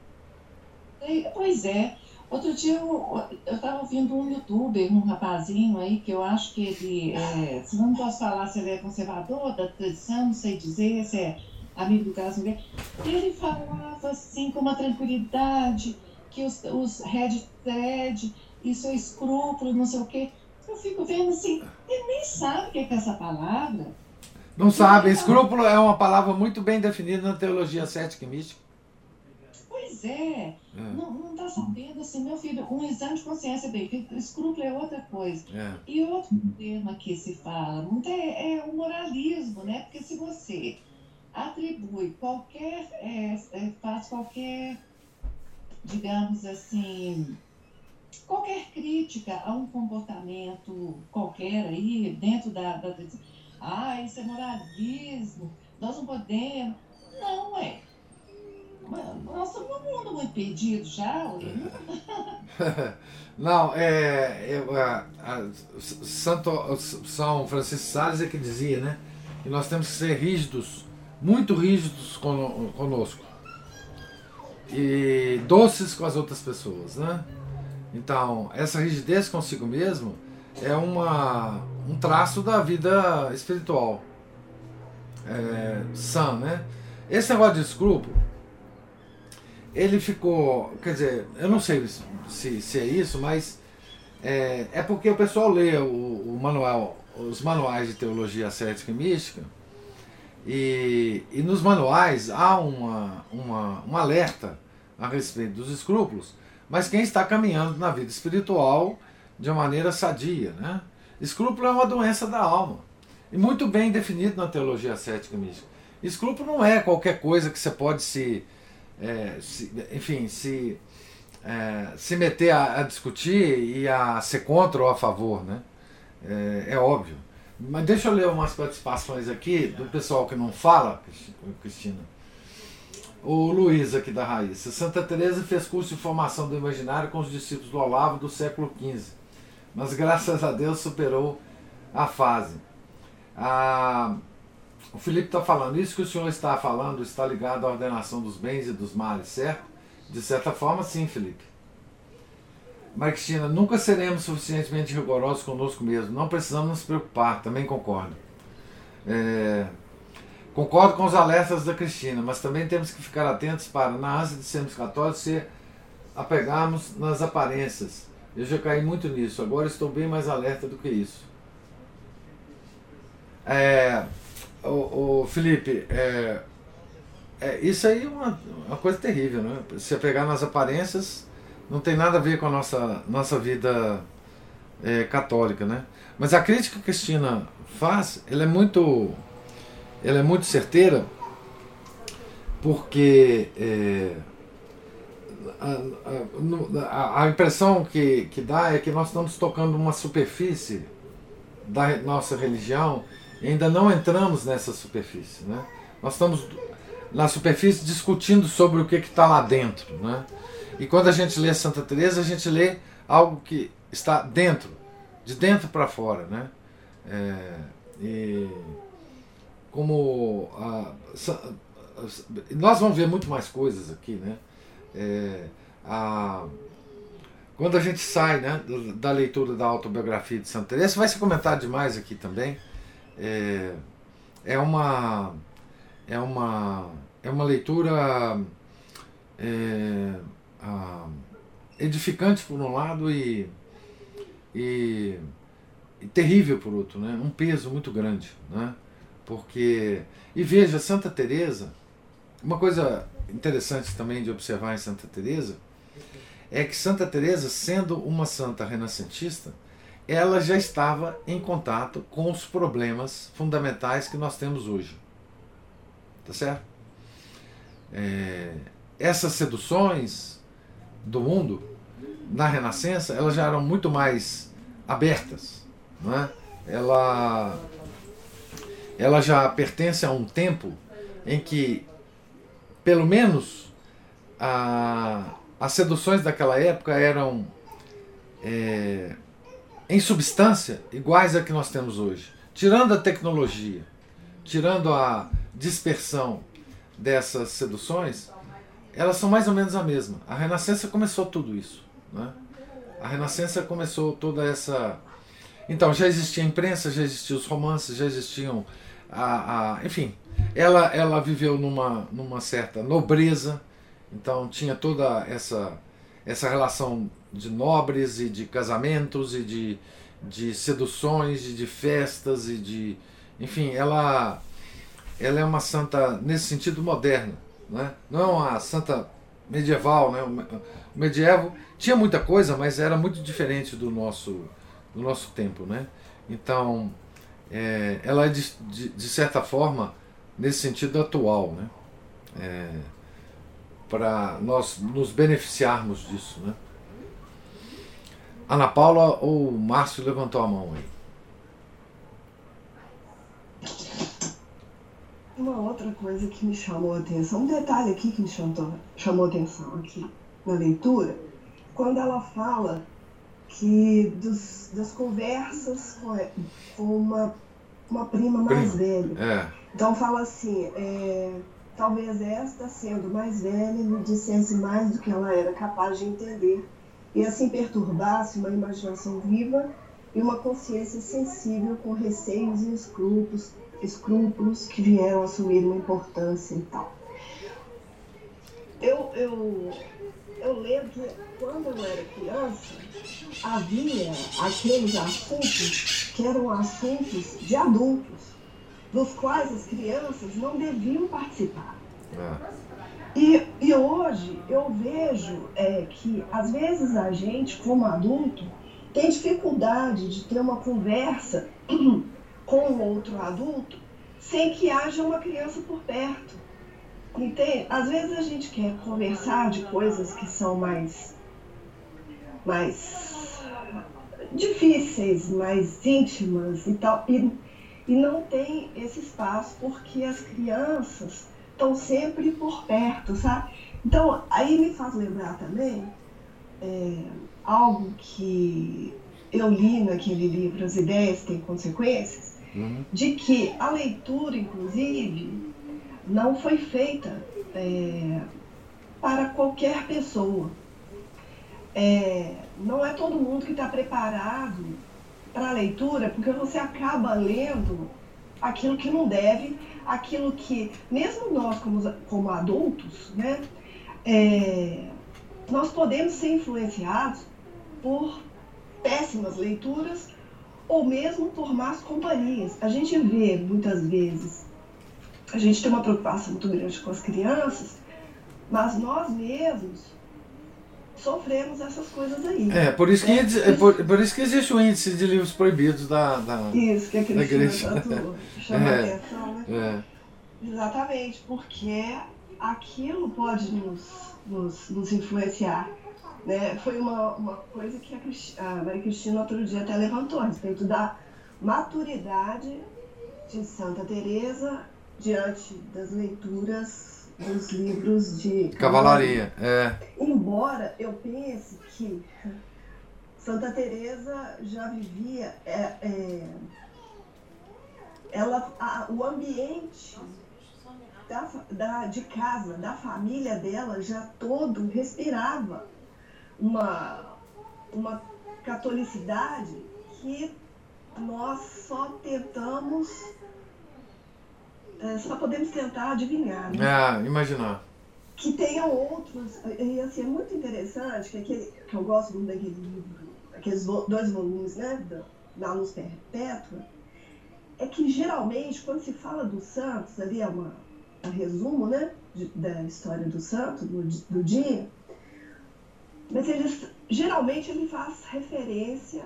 É, pois é. Outro dia eu estava ouvindo um youtuber, um rapazinho aí, que eu acho que ele, é, se não posso falar se ele é conservador da tradição, não sei dizer, se é amigo do caso mulher, ele falava assim com uma tranquilidade que os, os red thread, isso é escrúpulo, não sei o quê. Eu fico vendo assim, ele nem sabe o que é, essa palavra. Não sabe, escrúpulo é uma palavra muito bem definida na teologia cética e mística. Pois é, é. não está sabendo assim, meu filho, um exame de consciência bem feito, escrúpulo é outra coisa. É. E outro tema que se fala muito é, é o moralismo, né? Porque se você atribui qualquer, é, é, faz qualquer, digamos assim, qualquer crítica a um comportamento qualquer aí, dentro da, da ah, isso é moralismo, nós não podemos. Não, é. Nós estamos num mundo muito perdido já, [LAUGHS] Não, é, é a, a, Santo, São Francisco Sales é que dizia, né? Que nós temos que ser rígidos muito rígidos conosco e doces com as outras pessoas, né? Então, essa rigidez consigo mesmo é uma, um traço da vida espiritual é, sã, né? Esse negócio de escrúpulo, ele ficou, quer dizer, eu não sei se, se é isso, mas é, é porque o pessoal lê o, o manual, os manuais de teologia cética e mística, e, e nos manuais há uma, uma, um alerta a respeito dos escrúpulos, mas quem está caminhando na vida espiritual de uma maneira sadia. Né? Escrúpulo é uma doença da alma, e muito bem definido na teologia cética mística. Escrúpulo não é qualquer coisa que você pode se, é, se enfim, se, é, se meter a, a, discutir e a ser contra ou a favor. Né? É, é óbvio. Mas deixa eu ler umas participações aqui do pessoal que não fala, Cristina. O Luiz aqui da Raíssa. Santa Teresa fez curso de formação do imaginário com os discípulos do Olavo do século XV, mas graças a Deus superou a fase. Ah, o Felipe está falando, isso que o senhor está falando está ligado à ordenação dos bens e dos males, certo? De certa forma, sim, Felipe. Cristina, nunca seremos suficientemente rigorosos conosco mesmo. Não precisamos nos preocupar, também concordo. É, concordo com os alertas da Cristina, mas também temos que ficar atentos para, na ânsia de sermos católicos, se apegarmos nas aparências. Eu já caí muito nisso, agora estou bem mais alerta do que isso. É, o, Felipe, é, é, isso aí é uma, uma coisa terrível, né? Se apegar nas aparências não tem nada a ver com a nossa, nossa vida é, católica, né? Mas a crítica que a Cristina faz, ela é muito, ela é muito certeira, porque é, a, a, a, impressão que, que dá é que nós estamos tocando uma superfície da nossa religião ainda não entramos nessa superfície, né? Nós estamos na superfície discutindo sobre o que está lá dentro, né? E quando a gente lê Santa Teresa, a gente lê algo que está dentro, de dentro para fora, né? É, e como a, nós vamos ver muito mais coisas aqui, né? É, a, quando a gente sai né, da leitura da autobiografia de Santa Teresa, vai ser comentado demais aqui também. É, é uma é uma é uma leitura é, ah, edificante por um lado e, e, e, terrível por outro, né? um peso muito grande. Né? Porque, e veja, Santa Teresa, uma coisa interessante também de observar em Santa Teresa é que Santa Teresa, sendo uma santa renascentista, ela já estava em contato com os problemas fundamentais que nós temos hoje. Tá certo? É, essas seduções do mundo na Renascença elas já eram muito mais abertas, não é? Ela ela já pertence a um tempo em que pelo menos a, as seduções daquela época eram é, em substância iguais a que nós temos hoje, tirando a tecnologia, tirando a dispersão dessas seduções, elas são mais ou menos a mesma. A Renascença começou tudo isso. Né? A Renascença começou toda essa. Então, já existia a imprensa, já existiam os romances, já existiam. A, a... Enfim, ela, ela viveu numa, numa certa nobreza, então tinha toda essa, essa relação de nobres e de casamentos e de, de seduções e de festas e de. Enfim, ela, ela é uma santa nesse sentido moderna né? não é uma santa medieval. Né? O medievo tinha muita coisa, mas era muito diferente do nosso, do nosso tempo. Né? Então, é, ela é, de, de, de, certa forma, nesse sentido atual, né? É, para nós nos beneficiarmos disso. Né? Ana Paula ou Márcio levantou a mão aí? Uma outra coisa que me chamou a atenção, um detalhe aqui que me chamou, chamou a atenção aqui na leitura, quando ela fala que dos, das conversas com, com uma, uma prima mais velha. É. Então fala assim, é, talvez esta, sendo mais velha, lhe dissesse mais do que ela era capaz de entender, e assim perturbasse uma imaginação viva e uma consciência sensível com receios e escrúpulos escrúpulos que vieram assumir uma importância e tal. Eu, eu, eu lembro que quando eu era criança, havia aqueles assuntos que eram assuntos de adultos, dos quais as crianças não deviam participar. É. E, e hoje eu vejo é, que às vezes a gente, como adulto, tem dificuldade de ter uma conversa [CLEARS THROAT] com outro adulto sem que haja uma criança por perto. Entende? Às vezes a gente quer conversar de coisas que são mais, mais difíceis, mais íntimas e tal, e, e não tem esse espaço porque as crianças estão sempre por perto, sabe? Então, aí me faz lembrar também é, algo que eu li naquele livro As Ideias Têm Consequências, uhum. de que a leitura, inclusive, não foi feita é, para qualquer pessoa. É, não é todo mundo que está preparado para a leitura, porque você acaba lendo aquilo que não deve, aquilo que, mesmo nós como, como adultos, né, é, nós podemos ser influenciados por péssimas leituras ou mesmo por más companhias. A gente vê muitas vezes, a gente tem uma preocupação muito grande com as crianças, mas nós mesmos sofremos essas coisas aí. É, por isso que, é, é por, por, isso que existe o índice de livros proibidos da, da, isso, que [LAUGHS] a Cristina tanto chama é, atenção, né? É. Exatamente, porque aquilo pode nos, nos, nos influenciar. Né? Foi uma, uma coisa que a, a Maria Cristina outro dia até levantou a respeito da maturidade de Santa Teresa diante das leituras dos livros de cavalaria. É. Embora eu pense que Santa Teresa já vivia é, é, ela, a, o ambiente da, da, de casa, da família dela já todo respirava uma, uma catolicidade que nós só tentamos, só podemos tentar adivinhar. Né? É, imaginar. que tenham outros. E assim, é muito interessante, que, aquele, que eu gosto muito daquele livro, aqueles dois volumes, né, da, da Luz Perpétua, é que geralmente, quando se fala dos santos, ali é uma, um resumo, né, de, da história do santo, do, do dia, mas eles, geralmente ele faz referência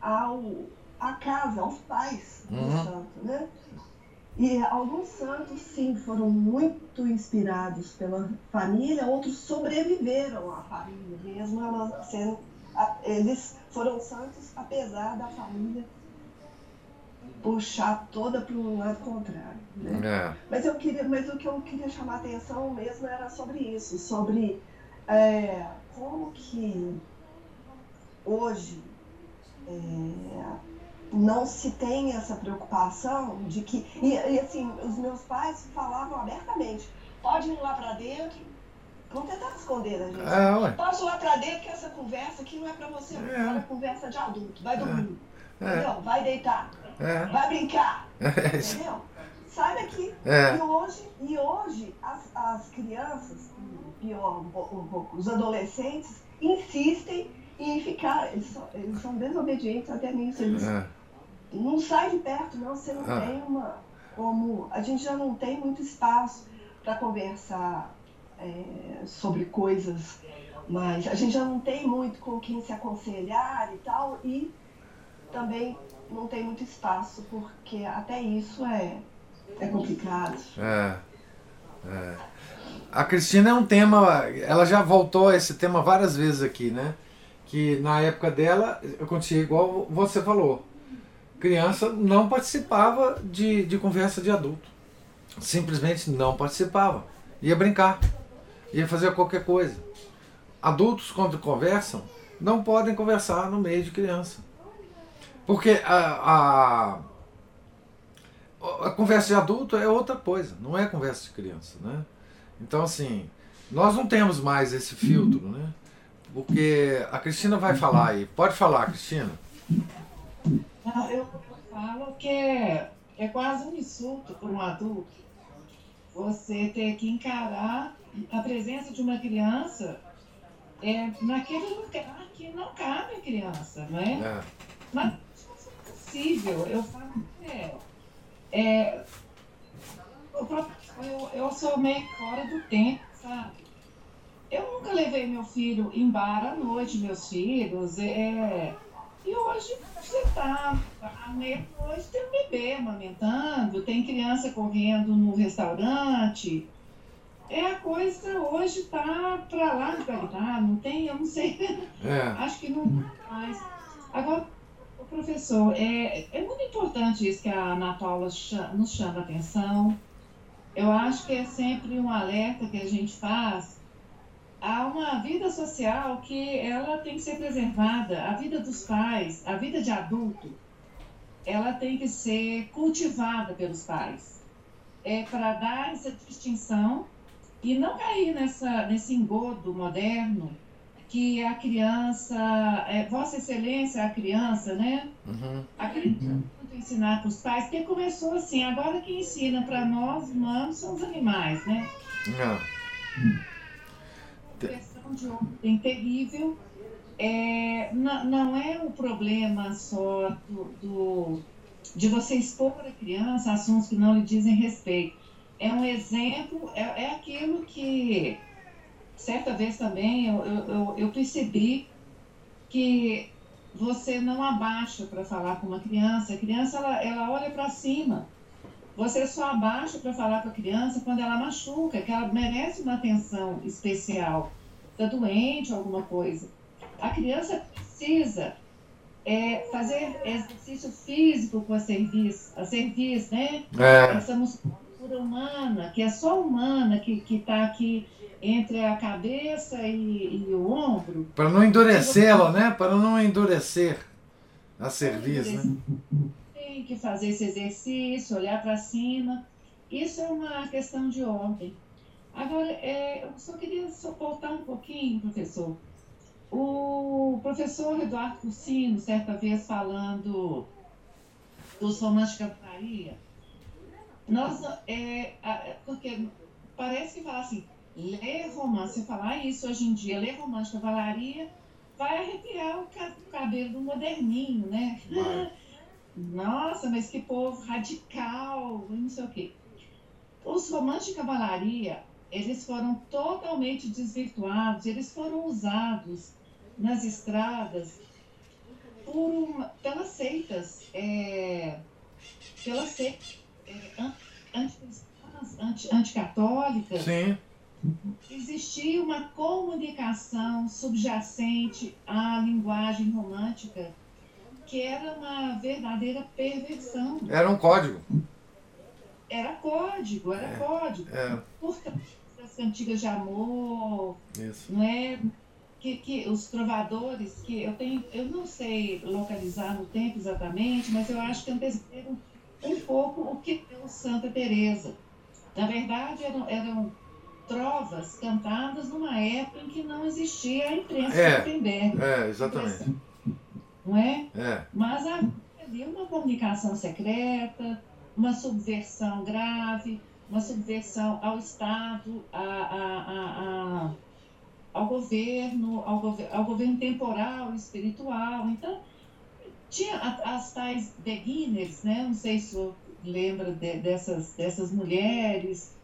ao, à casa, aos pais do uhum. santo, né? E alguns santos, sim, foram muito inspirados pela família, outros sobreviveram à família, mesmo ela sendo. Eles foram santos apesar da família puxar toda para um lado contrário. Né? É. Mas, eu queria, mas o que eu queria chamar a atenção mesmo era sobre isso, sobre é, como que hoje é, não se tem essa preocupação de que. E, e, assim, os meus pais falavam abertamente: pode ir lá para dentro. Vamos tentar esconder a gente. É, pode ir lá para dentro que essa conversa aqui não é para você, é. é conversa de adulto. Vai dormir. É. Entendeu? Vai deitar. É. Vai brincar. [LAUGHS] É. Entendeu? Sai daqui. É. E hoje, e hoje as, as crianças, pior um pouco, um pouco, os adolescentes, insistem em ficar. Eles são, eles são desobedientes até nisso. Eles, é não sai de perto, não. Você não ah. tem uma. Como. A gente já não tem muito espaço para conversar é, sobre coisas, mas a gente já não tem muito com quem se aconselhar e tal, e também não tem muito espaço, porque até isso é, é complicado. É. é. A Cristina é um tema, ela já voltou a esse tema várias vezes aqui, né? Que na época dela, eu continuei igual você falou criança não participava de, de conversa de adulto. Simplesmente não participava. Ia brincar, ia fazer qualquer coisa. Adultos, quando conversam, não podem conversar no meio de criança. Porque a, a, a conversa de adulto é outra coisa, não é conversa de criança. Né? Então, assim, nós não temos mais esse filtro, né? Porque a Cristina vai falar aí. Pode falar, Cristina. Não, eu falo que é, é quase um insulto para um adulto você ter que encarar a presença de uma criança é, naquele lugar que não cabe a criança, não é? é. Mas é possível, eu falo que é, é eu, eu sou meio fora do tempo, sabe? Eu nunca levei meu filho em bar à noite, meus filhos. É, e hoje você está, à meia-noite tem um bebê amamentando, tem criança correndo no restaurante. É a coisa hoje está para lá de qualidade, não tem, eu não sei. É. [LAUGHS] Acho que não mais. Agora, professor, é, é muito importante isso que a Ana Paula nos chama a atenção. Eu acho que é sempre um alerta que a gente faz há uma vida social que ela tem que ser preservada. A vida dos pais, a vida de adulto, ela tem que ser cultivada pelos pais. É para dar essa distinção e não cair nessa, nesse engodo moderno que a criança, é, Vossa Excelência, a criança, né? Uhum. A criança uhum. ensinar para os pais, porque começou assim, agora quem ensina para nós humanos são os animais, né? Uhum questão de ontem terrível é, não, não é o problema só do, do, de você expor a criança assuntos que não lhe dizem respeito. É um exemplo, é, é aquilo que certa vez também eu, eu, eu percebi que você não abaixa para falar com uma criança. A criança ela, ela olha para cima. Você só abaixa para falar com a criança quando ela machuca, que ela merece uma atenção especial está doente, alguma coisa. A criança precisa é, fazer exercício físico com a cerviz, a cerviz, né? É. Essa musculatura humana, que é só humana, que está aqui entre a cabeça e, e o ombro. Para não endurecê-la, né? Para não endurecer a cerviz, né? Tem que fazer esse exercício, olhar para cima. Isso é uma questão de ordem. Agora, é, eu só queria só voltar um pouquinho, professor. O professor Eduardo Cursino, certa vez falando dos romances de cantaria, nós, é, porque parece que fala assim, ler romance, falar isso hoje em dia, ler romance de cavalaria, vai arrepiar o cabelo do moderninho, né? Vai. [LAUGHS] Nossa, mas que povo radical, não sei o quê. Os romances de cavalaria, eles foram totalmente desvirtuados, eles foram usados nas estradas por uma, pelas seitas, é, pelas seitas é, anti, anticatólicas. Sim. Existia uma comunicação subjacente à linguagem romântica que era uma verdadeira perversão. Era um código. Era código, era é, código. É. Por das cantigas de amor, Isso. não é? Que, que os trovadores, que eu tenho, eu não sei localizar no tempo exatamente, mas eu acho que antecederam um pouco o que deu Santa Teresa. Na verdade, eram, eram trovas cantadas numa época em que não existia a imprensa é, Gutenberg. É, exatamente não é? é. Mas havia uma comunicação secreta, uma subversão grave, uma subversão ao Estado, a, a, a, ao governo, ao, gover ao governo temporal, espiritual. Então, tinha as tais beginners, né? não sei se o lembra de, dessas, dessas mulheres.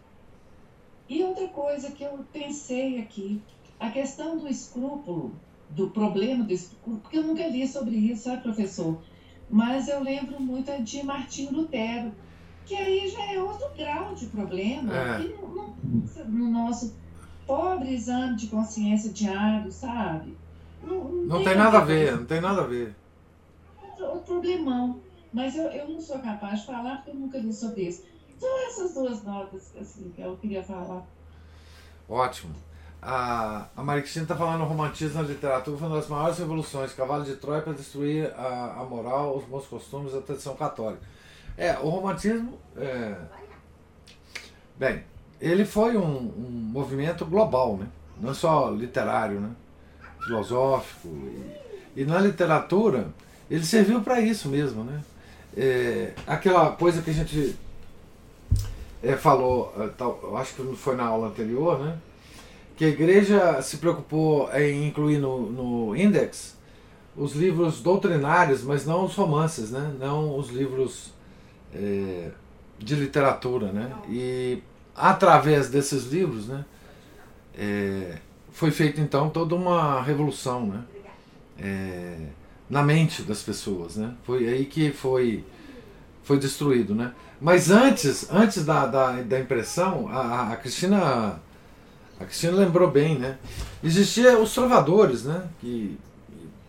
E outra coisa que eu pensei aqui, a questão do escrúpulo do problema do porque eu nunca li sobre isso, sabe, professor? Mas eu lembro muito de Martinho Lutero, que aí já é outro grau de problema, é. que não, não, no nosso pobre exame de consciência diário, sabe? Não, não, não tem, tem nada a ver, não tem nada a ver. Outro, outro problemão. Mas eu, eu não sou capaz de falar porque eu nunca li sobre isso. São essas duas notas assim, que eu queria falar. Ótimo a, a Maria está falando romantismo na literatura foi uma das maiores revoluções, cavalo de Troia para destruir a, a moral, os bons costumes, a tradição católica. É, o romantismo, é, bem, ele foi um, um, movimento global, né? não é só literário, né? filosófico. E, e na literatura, ele serviu para isso mesmo. Né? É, aquela coisa que a gente é, falou, é, tal, acho que foi na aula anterior, né? Que a igreja se preocupou em incluir no, no index os livros doutrinários, mas não os romances, né? não os livros é, de literatura. Né? E através desses livros né, é, foi feita então toda uma revolução né? É, na mente das pessoas. Né? Foi aí que foi, foi destruído. Né? Mas antes, antes da, da, da impressão, a, a Cristina a Cristina lembrou bem, né? Existia os trovadores, né? Que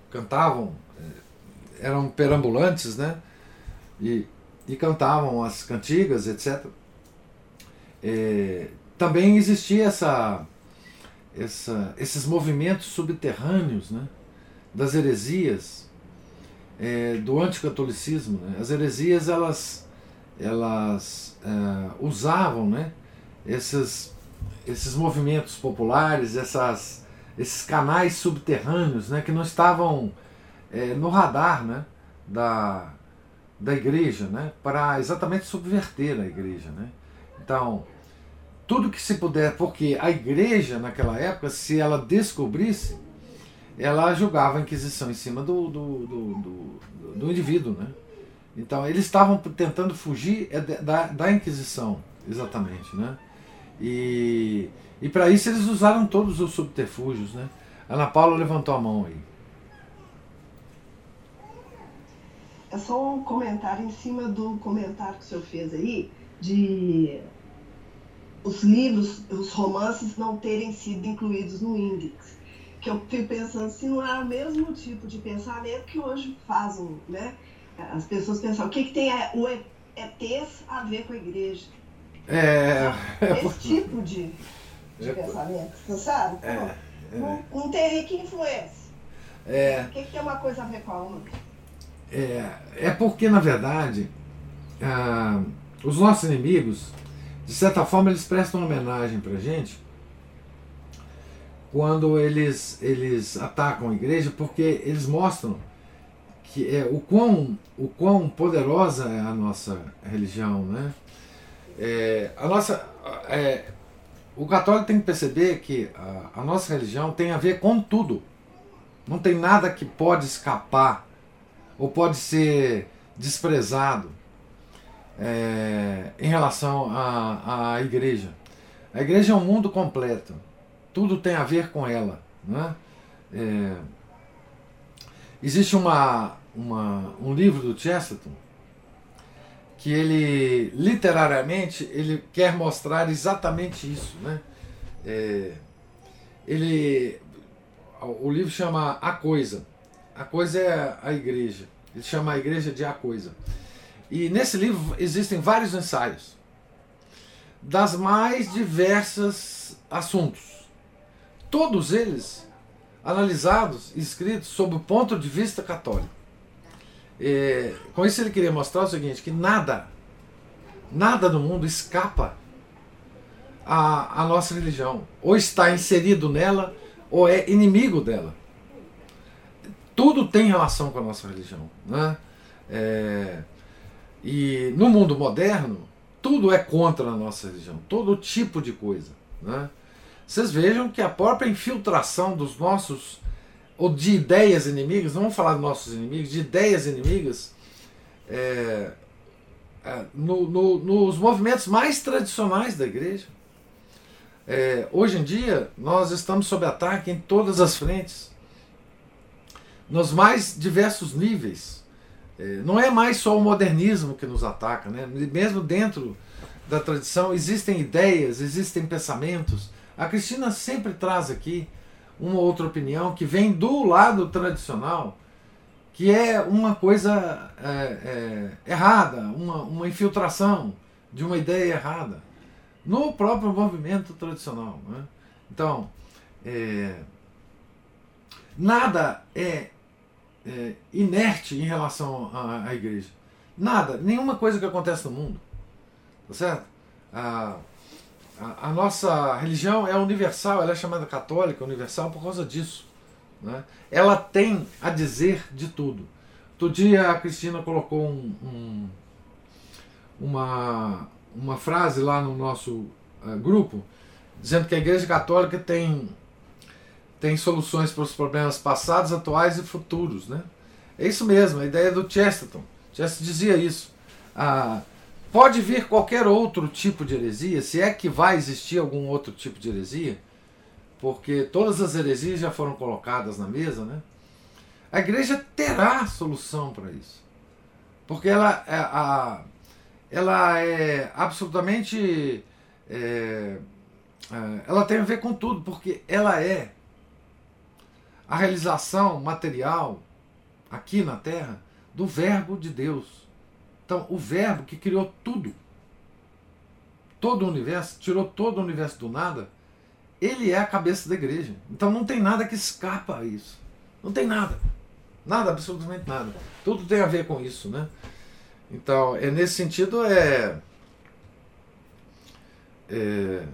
cantavam, eh, eram perambulantes, né? E, e cantavam as cantigas, etc. É, eh, também existia essa, essa, esses movimentos subterrâneos, né? Das heresias, é, do anticatolicismo. Né? As heresias, elas, elas é, usavam, né? Essas esses movimentos populares, essas, esses canais subterrâneos né, que não estavam é, no radar né, da, da igreja, né, para exatamente subverter a igreja. Né? Então, tudo que se puder, porque a igreja naquela época, se ela descobrisse, ela julgava a Inquisição em cima do, do, do, do, do indivíduo. Né? Então, eles estavam tentando fugir é, da, da Inquisição, exatamente. Né? E, e para isso eles usaram todos os subterfúgios. Né? Ana Paula levantou a mão aí. É só um comentário em cima do comentário que o senhor fez aí, de os livros, os romances não terem sido incluídos no índice. Que eu fico pensando se não é o mesmo tipo de pensamento que hoje fazem, né? As pessoas pensam, o que, que tem o ETs a ver com a igreja? É, é Esse tipo de, de é, pensamento, você sabe? É, é, não, não tem influência. É, o que, que tem uma coisa a ver com a outra? É, é porque, na verdade, ah, os nossos inimigos, de certa forma, eles prestam homenagem pra gente quando eles, eles atacam a igreja, porque eles mostram que é, o, quão, o quão poderosa é a nossa religião, né? É, a nossa. É, o católico tem que perceber que a, a, nossa religião tem a ver com tudo. Não tem nada que pode escapar ou pode ser desprezado é, em relação à, à igreja. A igreja é um mundo completo. Tudo tem a ver com ela. Né? Existe uma, uma, um livro do Chesterton que ele literariamente ele quer mostrar exatamente isso, né? É, ele o livro chama A Coisa. A Coisa é a igreja. Ele chama a igreja de A Coisa. E nesse livro existem vários ensaios das mais diversas assuntos. Todos eles analisados e escritos sob o ponto de vista católico. É, com isso ele queria mostrar o seguinte, que nada, nada no mundo escapa à, à nossa religião. Ou está inserido nela, ou é inimigo dela. Tudo tem relação com a nossa religião. Né? É, e no mundo moderno, tudo é contra a nossa religião, todo tipo de coisa. Né? Vocês vejam que a própria infiltração dos nossos ou de ideias inimigas, não vamos falar de nossos inimigos, de ideias inimigas, é, é, no, no, nos movimentos mais tradicionais da igreja. É, hoje em dia, nós estamos sob ataque em todas as frentes, nos mais diversos níveis. É, não é mais só o modernismo que nos ataca, né? mesmo dentro da tradição existem ideias, existem pensamentos. A Cristina sempre traz aqui uma outra opinião que vem do lado tradicional, que é uma coisa é, é, errada, uma, uma infiltração de uma ideia errada no próprio movimento tradicional. Né? Então, é, nada é, é, inerte em relação à, à, igreja. Nada, nenhuma coisa que acontece no mundo. Tá certo? Ah, a, a, nossa religião é universal, ela é chamada católica universal por causa disso. Né? Ela tem a dizer de tudo. Outro dia a Cristina colocou um, um, uma, uma frase lá no nosso uh, grupo, dizendo que a Igreja Católica tem, tem soluções para os problemas passados, atuais e futuros. Né? É isso mesmo, a ideia do Chesterton. Chesterton dizia isso. Ah, Pode vir qualquer outro tipo de heresia, se é que vai existir algum outro tipo de heresia, porque todas as heresias já foram colocadas na mesa, né? A igreja terá solução para isso. Porque ela é, a, ela é absolutamente. É, é, ela tem a ver com tudo, porque ela é a realização material aqui na terra do Verbo de Deus. Então, o Verbo que criou tudo, todo o universo, tirou todo o universo do nada, ele é a cabeça da igreja. Então não tem nada que escapa a isso. Não tem nada. Nada, absolutamente nada. Tudo tem a ver com isso, né? Então, é nesse sentido é é,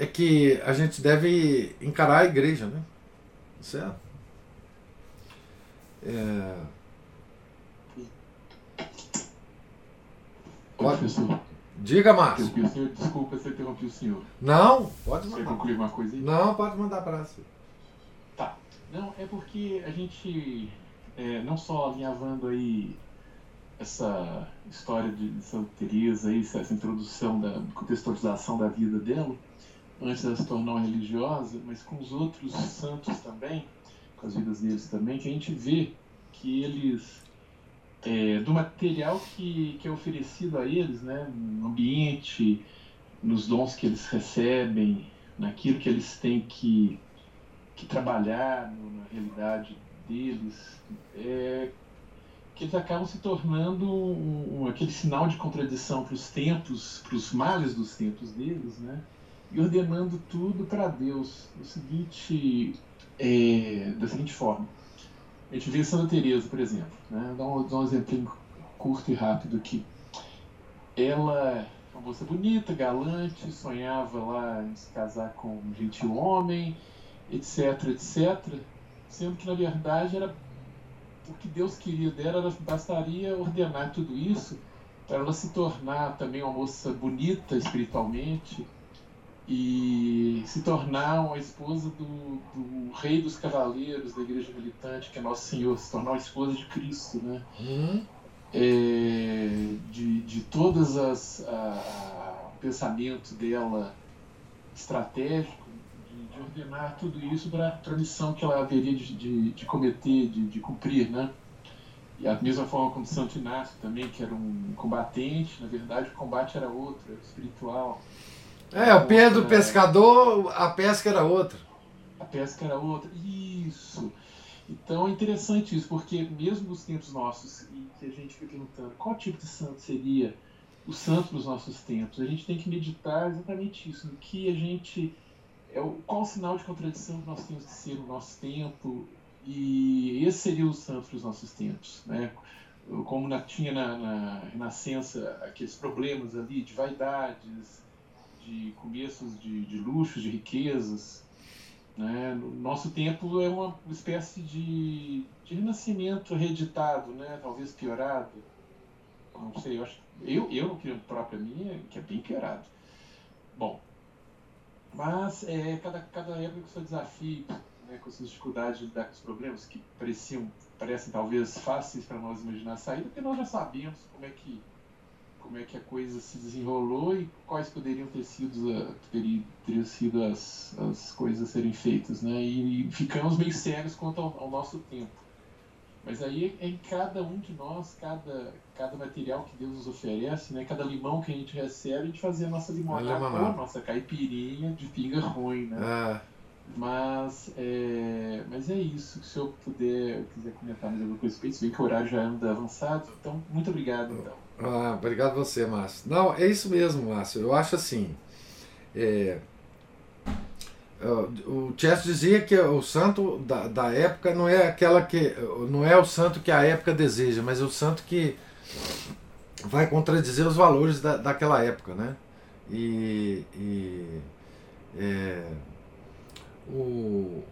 é que a gente deve encarar a igreja, né? Certo? É, Pode, professor. Diga, Márcio. Senhor, desculpa se eu interrompi o senhor. Não, pode mandar. Você concluir uma coisa aí? Não, pode mandar para. Tá. Não, é porque a gente, é, não só alinhavando aí essa história de Santa Teresa, aí, essa introdução da contextualização da vida dela, antes dela se tornar uma religiosa, mas com os outros santos também, com as vidas deles também, que a gente vê que eles é, do material que, que é oferecido a eles, né, no ambiente, nos dons que eles recebem, naquilo que eles têm que, que trabalhar no, na realidade deles, é, que eles acabam se tornando um, um, aquele sinal de contradição para os tempos, para os males dos tempos deles, né, e ordenando tudo para Deus, no seguinte, é, da seguinte forma a gente vê Santa Teresa, por exemplo, né? Dá um, dá um exemplo curto e rápido aqui. Ela uma moça bonita, galante, sonhava lá em se casar com um gentil homem, etc, etc. Sendo que, na verdade, era o que Deus queria dela, bastaria ordenar tudo isso para ela se tornar também uma moça bonita espiritualmente, e se tornar uma esposa do, do, rei dos cavaleiros da igreja militante, que é Nosso Senhor, se tornar uma esposa de Cristo, né? Uhum. É, de, de todas as a, o pensamento dela estratégico de, de ordenar tudo isso para a missão que ela haveria de, de, de cometer, de, de cumprir, né? E a mesma forma como Santo Inácio também, que era um combatente, na verdade o combate era outro, era espiritual. É, o Pedro outra, pescador, a pesca era outra. A pesca era outra, isso. Então é interessante isso, porque mesmo nos tempos nossos, e que a gente fica perguntando qual tipo de santo seria o santo dos nossos tempos, a gente tem que meditar exatamente isso, no que a gente. É qual o sinal de contradição que nós temos que ser no nosso tempo, e esse seria o santo dos nossos tempos, né? Como na, tinha na, na Renascença aqueles problemas ali de vaidades, de começos de, de luxos, de riquezas, né? No nosso tempo é uma espécie de, de renascimento reeditado, né? talvez piorado. Não sei, eu, acho, eu, eu própria minha, que é bem piorado. Bom, mas é, cada, cada época com seu desafio, né, com suas dificuldades de lidar com os problemas que pareciam, parecem talvez fáceis para nós imaginar a saída, porque nós já sabemos como é que como é que a coisa se desenrolou e quais poderiam ter sido, teriam sido as, as coisas a serem feitas, né? E, e ficamos meio sérios quanto ao, ao, nosso tempo. Mas aí é em cada um de nós, cada, cada material que Deus nos oferece, né? Cada limão que a gente recebe, a gente fazer a nossa limonada, a nossa caipirinha de pinga ruim, né? Ah. Mas é, mas é isso. Se eu puder, quiser comentar mais alguma coisa respeito, que o horário já anda avançado. Então, muito obrigado, então. Ah, obrigado você, Márcio. Não, é isso mesmo, Márcio. Eu acho assim. É, o Chess dizia que o santo da, da época não é aquela que não é o santo que a época deseja, mas é o santo que vai contradizer os valores da, daquela época, né? E, e é, o,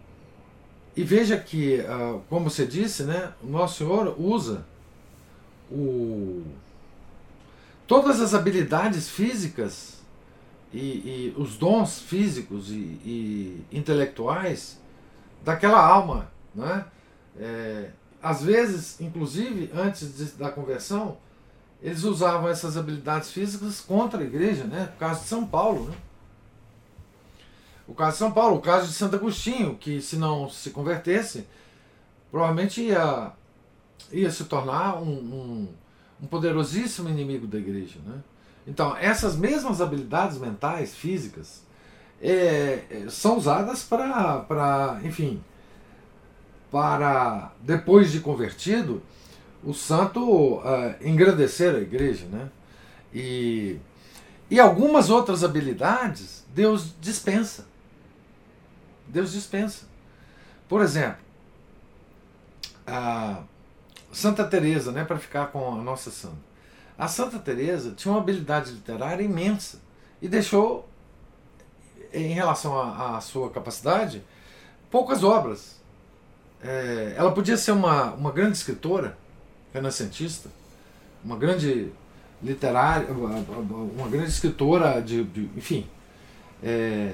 e veja que, ah, como você disse, né, o Nosso Senhor usa o todas as habilidades físicas e, e os dons físicos e, e, intelectuais daquela alma. Né? É, às vezes, inclusive, antes de, da conversão, eles usavam essas habilidades físicas contra a igreja, né? o caso de São Paulo. Né? O caso de São Paulo, o caso de Santo Agostinho, que se não se convertesse, provavelmente ia, ia se tornar um, um um poderosíssimo inimigo da igreja. Né? Então, essas mesmas habilidades mentais, físicas, é, é são usadas para, enfim, para, depois de convertido, o santo uh, engrandecer a igreja. Né? E, e algumas outras habilidades Deus dispensa. Deus dispensa. Por exemplo, a. Uh, Santa Teresa, né, para ficar com a nossa santa. A Santa Teresa tinha uma habilidade literária imensa e deixou, em relação à sua capacidade, poucas obras. É, ela podia ser uma, uma grande escritora, renascentista, uma grande literária, uma grande escritora de, de enfim, é,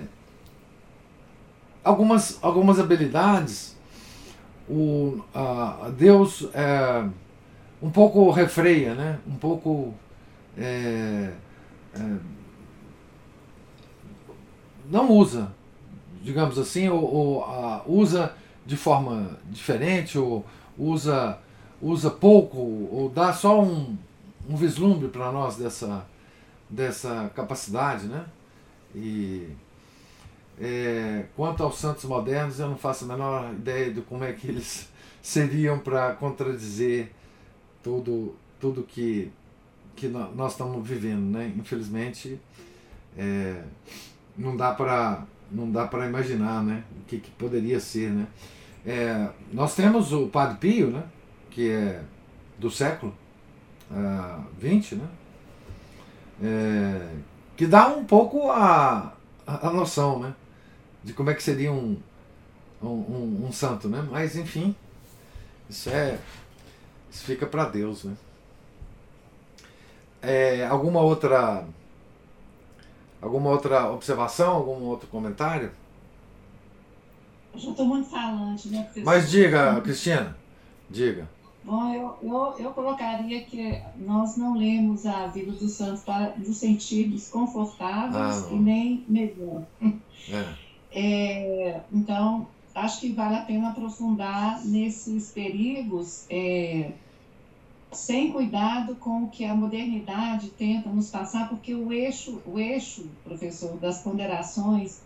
algumas, algumas habilidades o, a, Deus é, um pouco refreia, né? um pouco. É, é, não usa, digamos assim, ou, ou a, usa de forma diferente, ou usa, usa pouco, ou dá só um, um vislumbre para nós dessa, dessa capacidade, né? E é, quanto aos santos modernos, eu não faço a menor ideia de como é que eles [LAUGHS] seriam para contradizer tudo, tudo que, que nós estamos vivendo. Né? Infelizmente, é, não dá para não dá para imaginar né? o que, que poderia ser. Né? É, nós temos o Padre Pio, né? que é do século XX, uh, né? É, que dá um pouco a, a, a noção, né? De como é que seria um, um, um, um santo, né? Mas enfim, isso é. Isso fica para Deus, né? É, alguma outra Alguma outra observação, algum outro comentário? Eu já estou muito falante, né? Mas diga, Cristina, diga. Bom, eu, eu, eu colocaria que nós não lemos a vida dos santos para nos sentirmos confortáveis Ah, e nem melhor. É. [LAUGHS] É, então, acho que vale a pena aprofundar nesses perigos, é, sem cuidado com o que a modernidade tenta nos passar, porque o eixo, o eixo, professor, das ponderações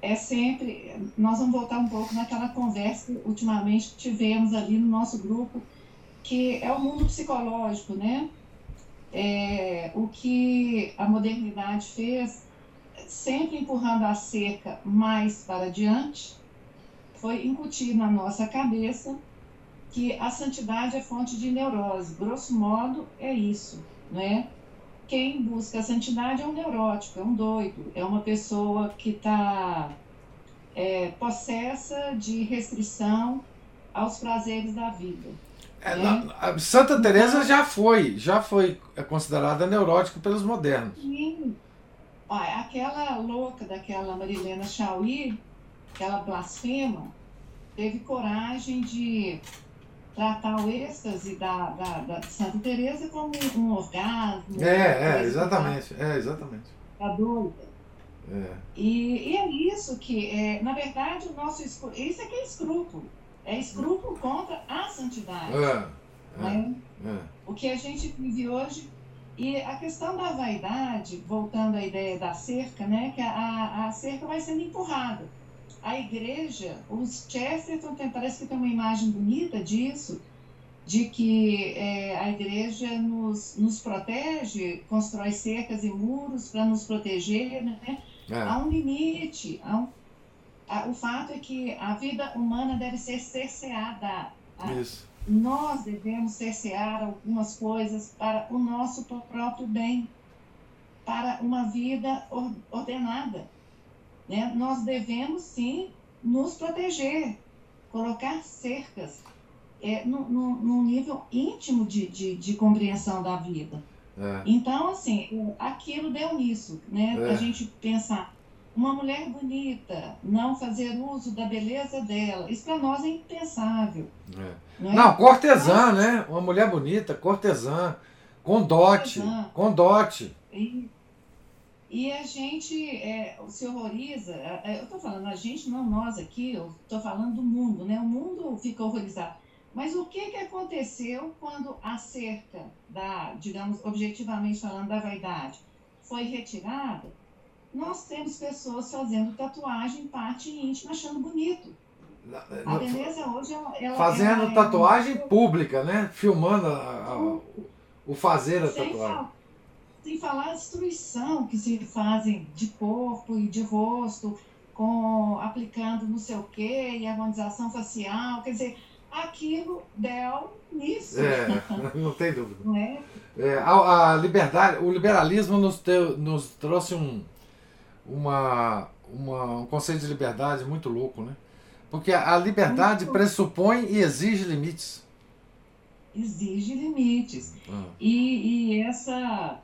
é sempre. Nós vamos voltar um pouco naquela conversa que ultimamente tivemos ali no nosso grupo, que é o mundo psicológico, né? É, o que a modernidade fez sempre empurrando a cerca mais para diante, foi incutir na nossa cabeça que a santidade é fonte de neurose. Grosso modo, é isso, né? Quem busca a santidade é um neurótico, é um doido, é uma pessoa que está é, possessa de restrição aos prazeres da vida. É, na- a Santa Teresa já foi, já foi considerada neurótica pelos modernos. Sim. Olha, aquela louca daquela Marilena Chauí, aquela blasfema, teve coragem de tratar o êxtase da, da, da Santa Teresa como um orgasmo. É, é, exatamente, é, exatamente. tá doida. É. E, e é isso que, é, na verdade, o nosso isso é que é escrúpulo. É escrúpulo contra a santidade. É, né? é, é. o que a gente vive hoje. E a questão da vaidade, voltando à ideia da cerca, né, que a, a- cerca vai sendo empurrada. A igreja, os Chesterton tem, parece que tem uma imagem bonita disso, de que é, a igreja nos, nos protege, constrói cercas e muros para nos proteger, né? Há é. um limite. Há um, a- o fato é que a vida humana deve ser cerceada. A- Isso. Nós devemos cercear algumas coisas para o nosso próprio bem, para uma vida or- ordenada. Né? Nós devemos, sim, nos proteger, colocar cercas é, num nível íntimo de, de, de compreensão da vida. É. Então, assim, aquilo deu nisso, né? É. A gente pensar, uma mulher bonita, não fazer uso da beleza dela, isso para nós é impensável. É. Não, é? Não, cortesã, né? Uma mulher bonita, cortesã, com dote, Cortesã. com dote. E, e a gente é, se horroriza, é, é, eu estou falando, a gente, não nós aqui, eu estou falando do mundo, né? O mundo fica horrorizado. Mas o que, que aconteceu quando a cerca da, digamos, objetivamente falando, da vaidade foi retirada? Nós temos pessoas fazendo tatuagem em parte íntima, achando bonito. A beleza hoje, ela, Fazendo ela é- tatuagem pública, né? Filmando a- a- o fazer a Sem, tatuagem. fal- sem falar a destruição que se fazem de corpo e de rosto, com aplicando não sei o quê, e harmonização facial, quer dizer, aquilo deu nisso. É, [LAUGHS] não tem dúvida. Não é? É, a, a liberdade, o liberalismo nos, teu- nos trouxe um, uma, uma- um conceito de liberdade muito louco, né? Porque a liberdade Muito. pressupõe e exige limites. Exige limites. Ah, E, e essa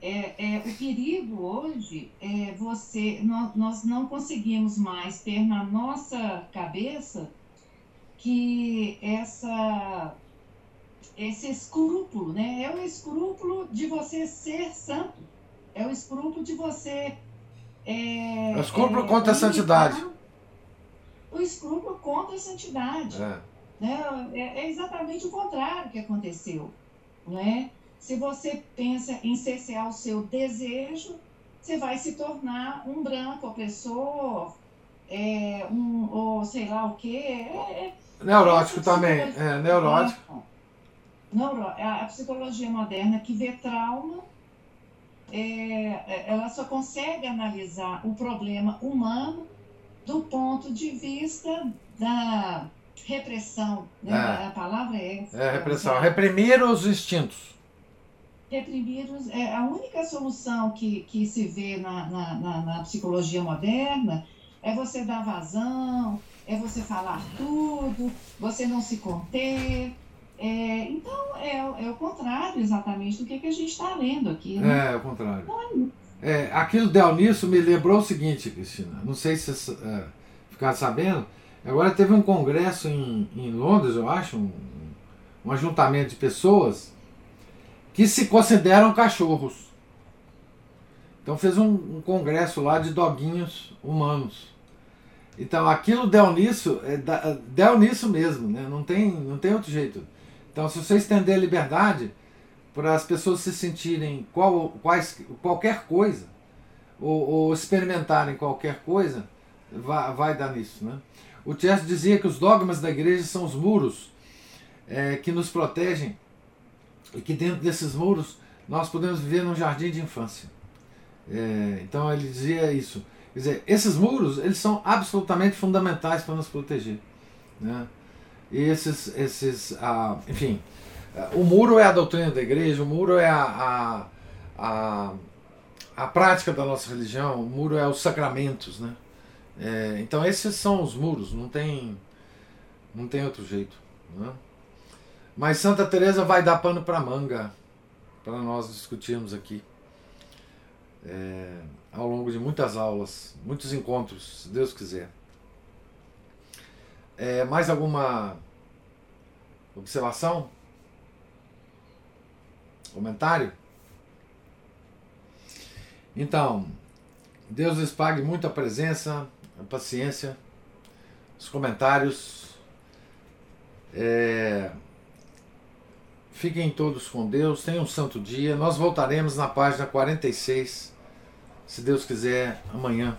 é, é, o perigo hoje é você nós, nós não conseguimos mais ter na nossa cabeça que essa esse escrúpulo, né? É o escrúpulo de você ser santo. É o escrúpulo de você é, É o escrúpulo é, contra a limitar- santidade. O escrúpulo contra a santidade é. né? É, é exatamente o contrário que aconteceu, né? Se você pensa em cercear o seu desejo, você vai se tornar um branco opressor, é, um, ou sei lá o quê. É, é, Neurótico também. É, neurótico. Neuro, a psicologia moderna que vê trauma, é, ela só consegue analisar o problema humano do ponto de vista da repressão. Né? É. A palavra é essa. É repressão. Reprimir os instintos. reprimir os- é a única solução que, que se vê na, na, na, na psicologia moderna é você dar vazão, é você falar tudo, você não se conter. É, então, é, o- é o contrário exatamente do que, que a gente está lendo aqui. Né? É, o contrário. É, aquilo deu nisso me lembrou o seguinte, Cristina. Não sei se vocês é, ficaram sabendo. Agora teve um congresso em, em Londres, eu acho, um, um ajuntamento de pessoas que se consideram cachorros. Então fez um, um congresso lá de doguinhos humanos. Então aquilo deu nisso, é, deu nisso mesmo, né? não, tem, não tem outro jeito. Então se você estender a liberdade para as pessoas se sentirem qual, quais, qualquer coisa, ou, ou experimentarem qualquer coisa, vai, vai dar nisso. Né? O Chester dizia que os dogmas da igreja são os muros é, que nos protegem e que dentro desses muros nós podemos viver num jardim de infância. É, então ele dizia isso. Quer dizer, esses muros eles são absolutamente fundamentais para nos proteger. Né? Esses, esses ah, enfim, o muro é a doutrina da igreja, o muro é a, a, a, a prática da nossa religião, o muro é os sacramentos. Né? É, então esses são os muros, não tem, não tem outro jeito. Né? Mas Santa Teresa vai dar pano para manga para nós discutirmos aqui é, ao longo de muitas aulas, muitos encontros, se Deus quiser. É, mais alguma observação? Comentário? Então, Deus lhes pague muita presença, a paciência, os comentários. É, Fiquem todos com Deus, tenham um santo dia. Nós voltaremos na página 46, se Deus quiser, amanhã.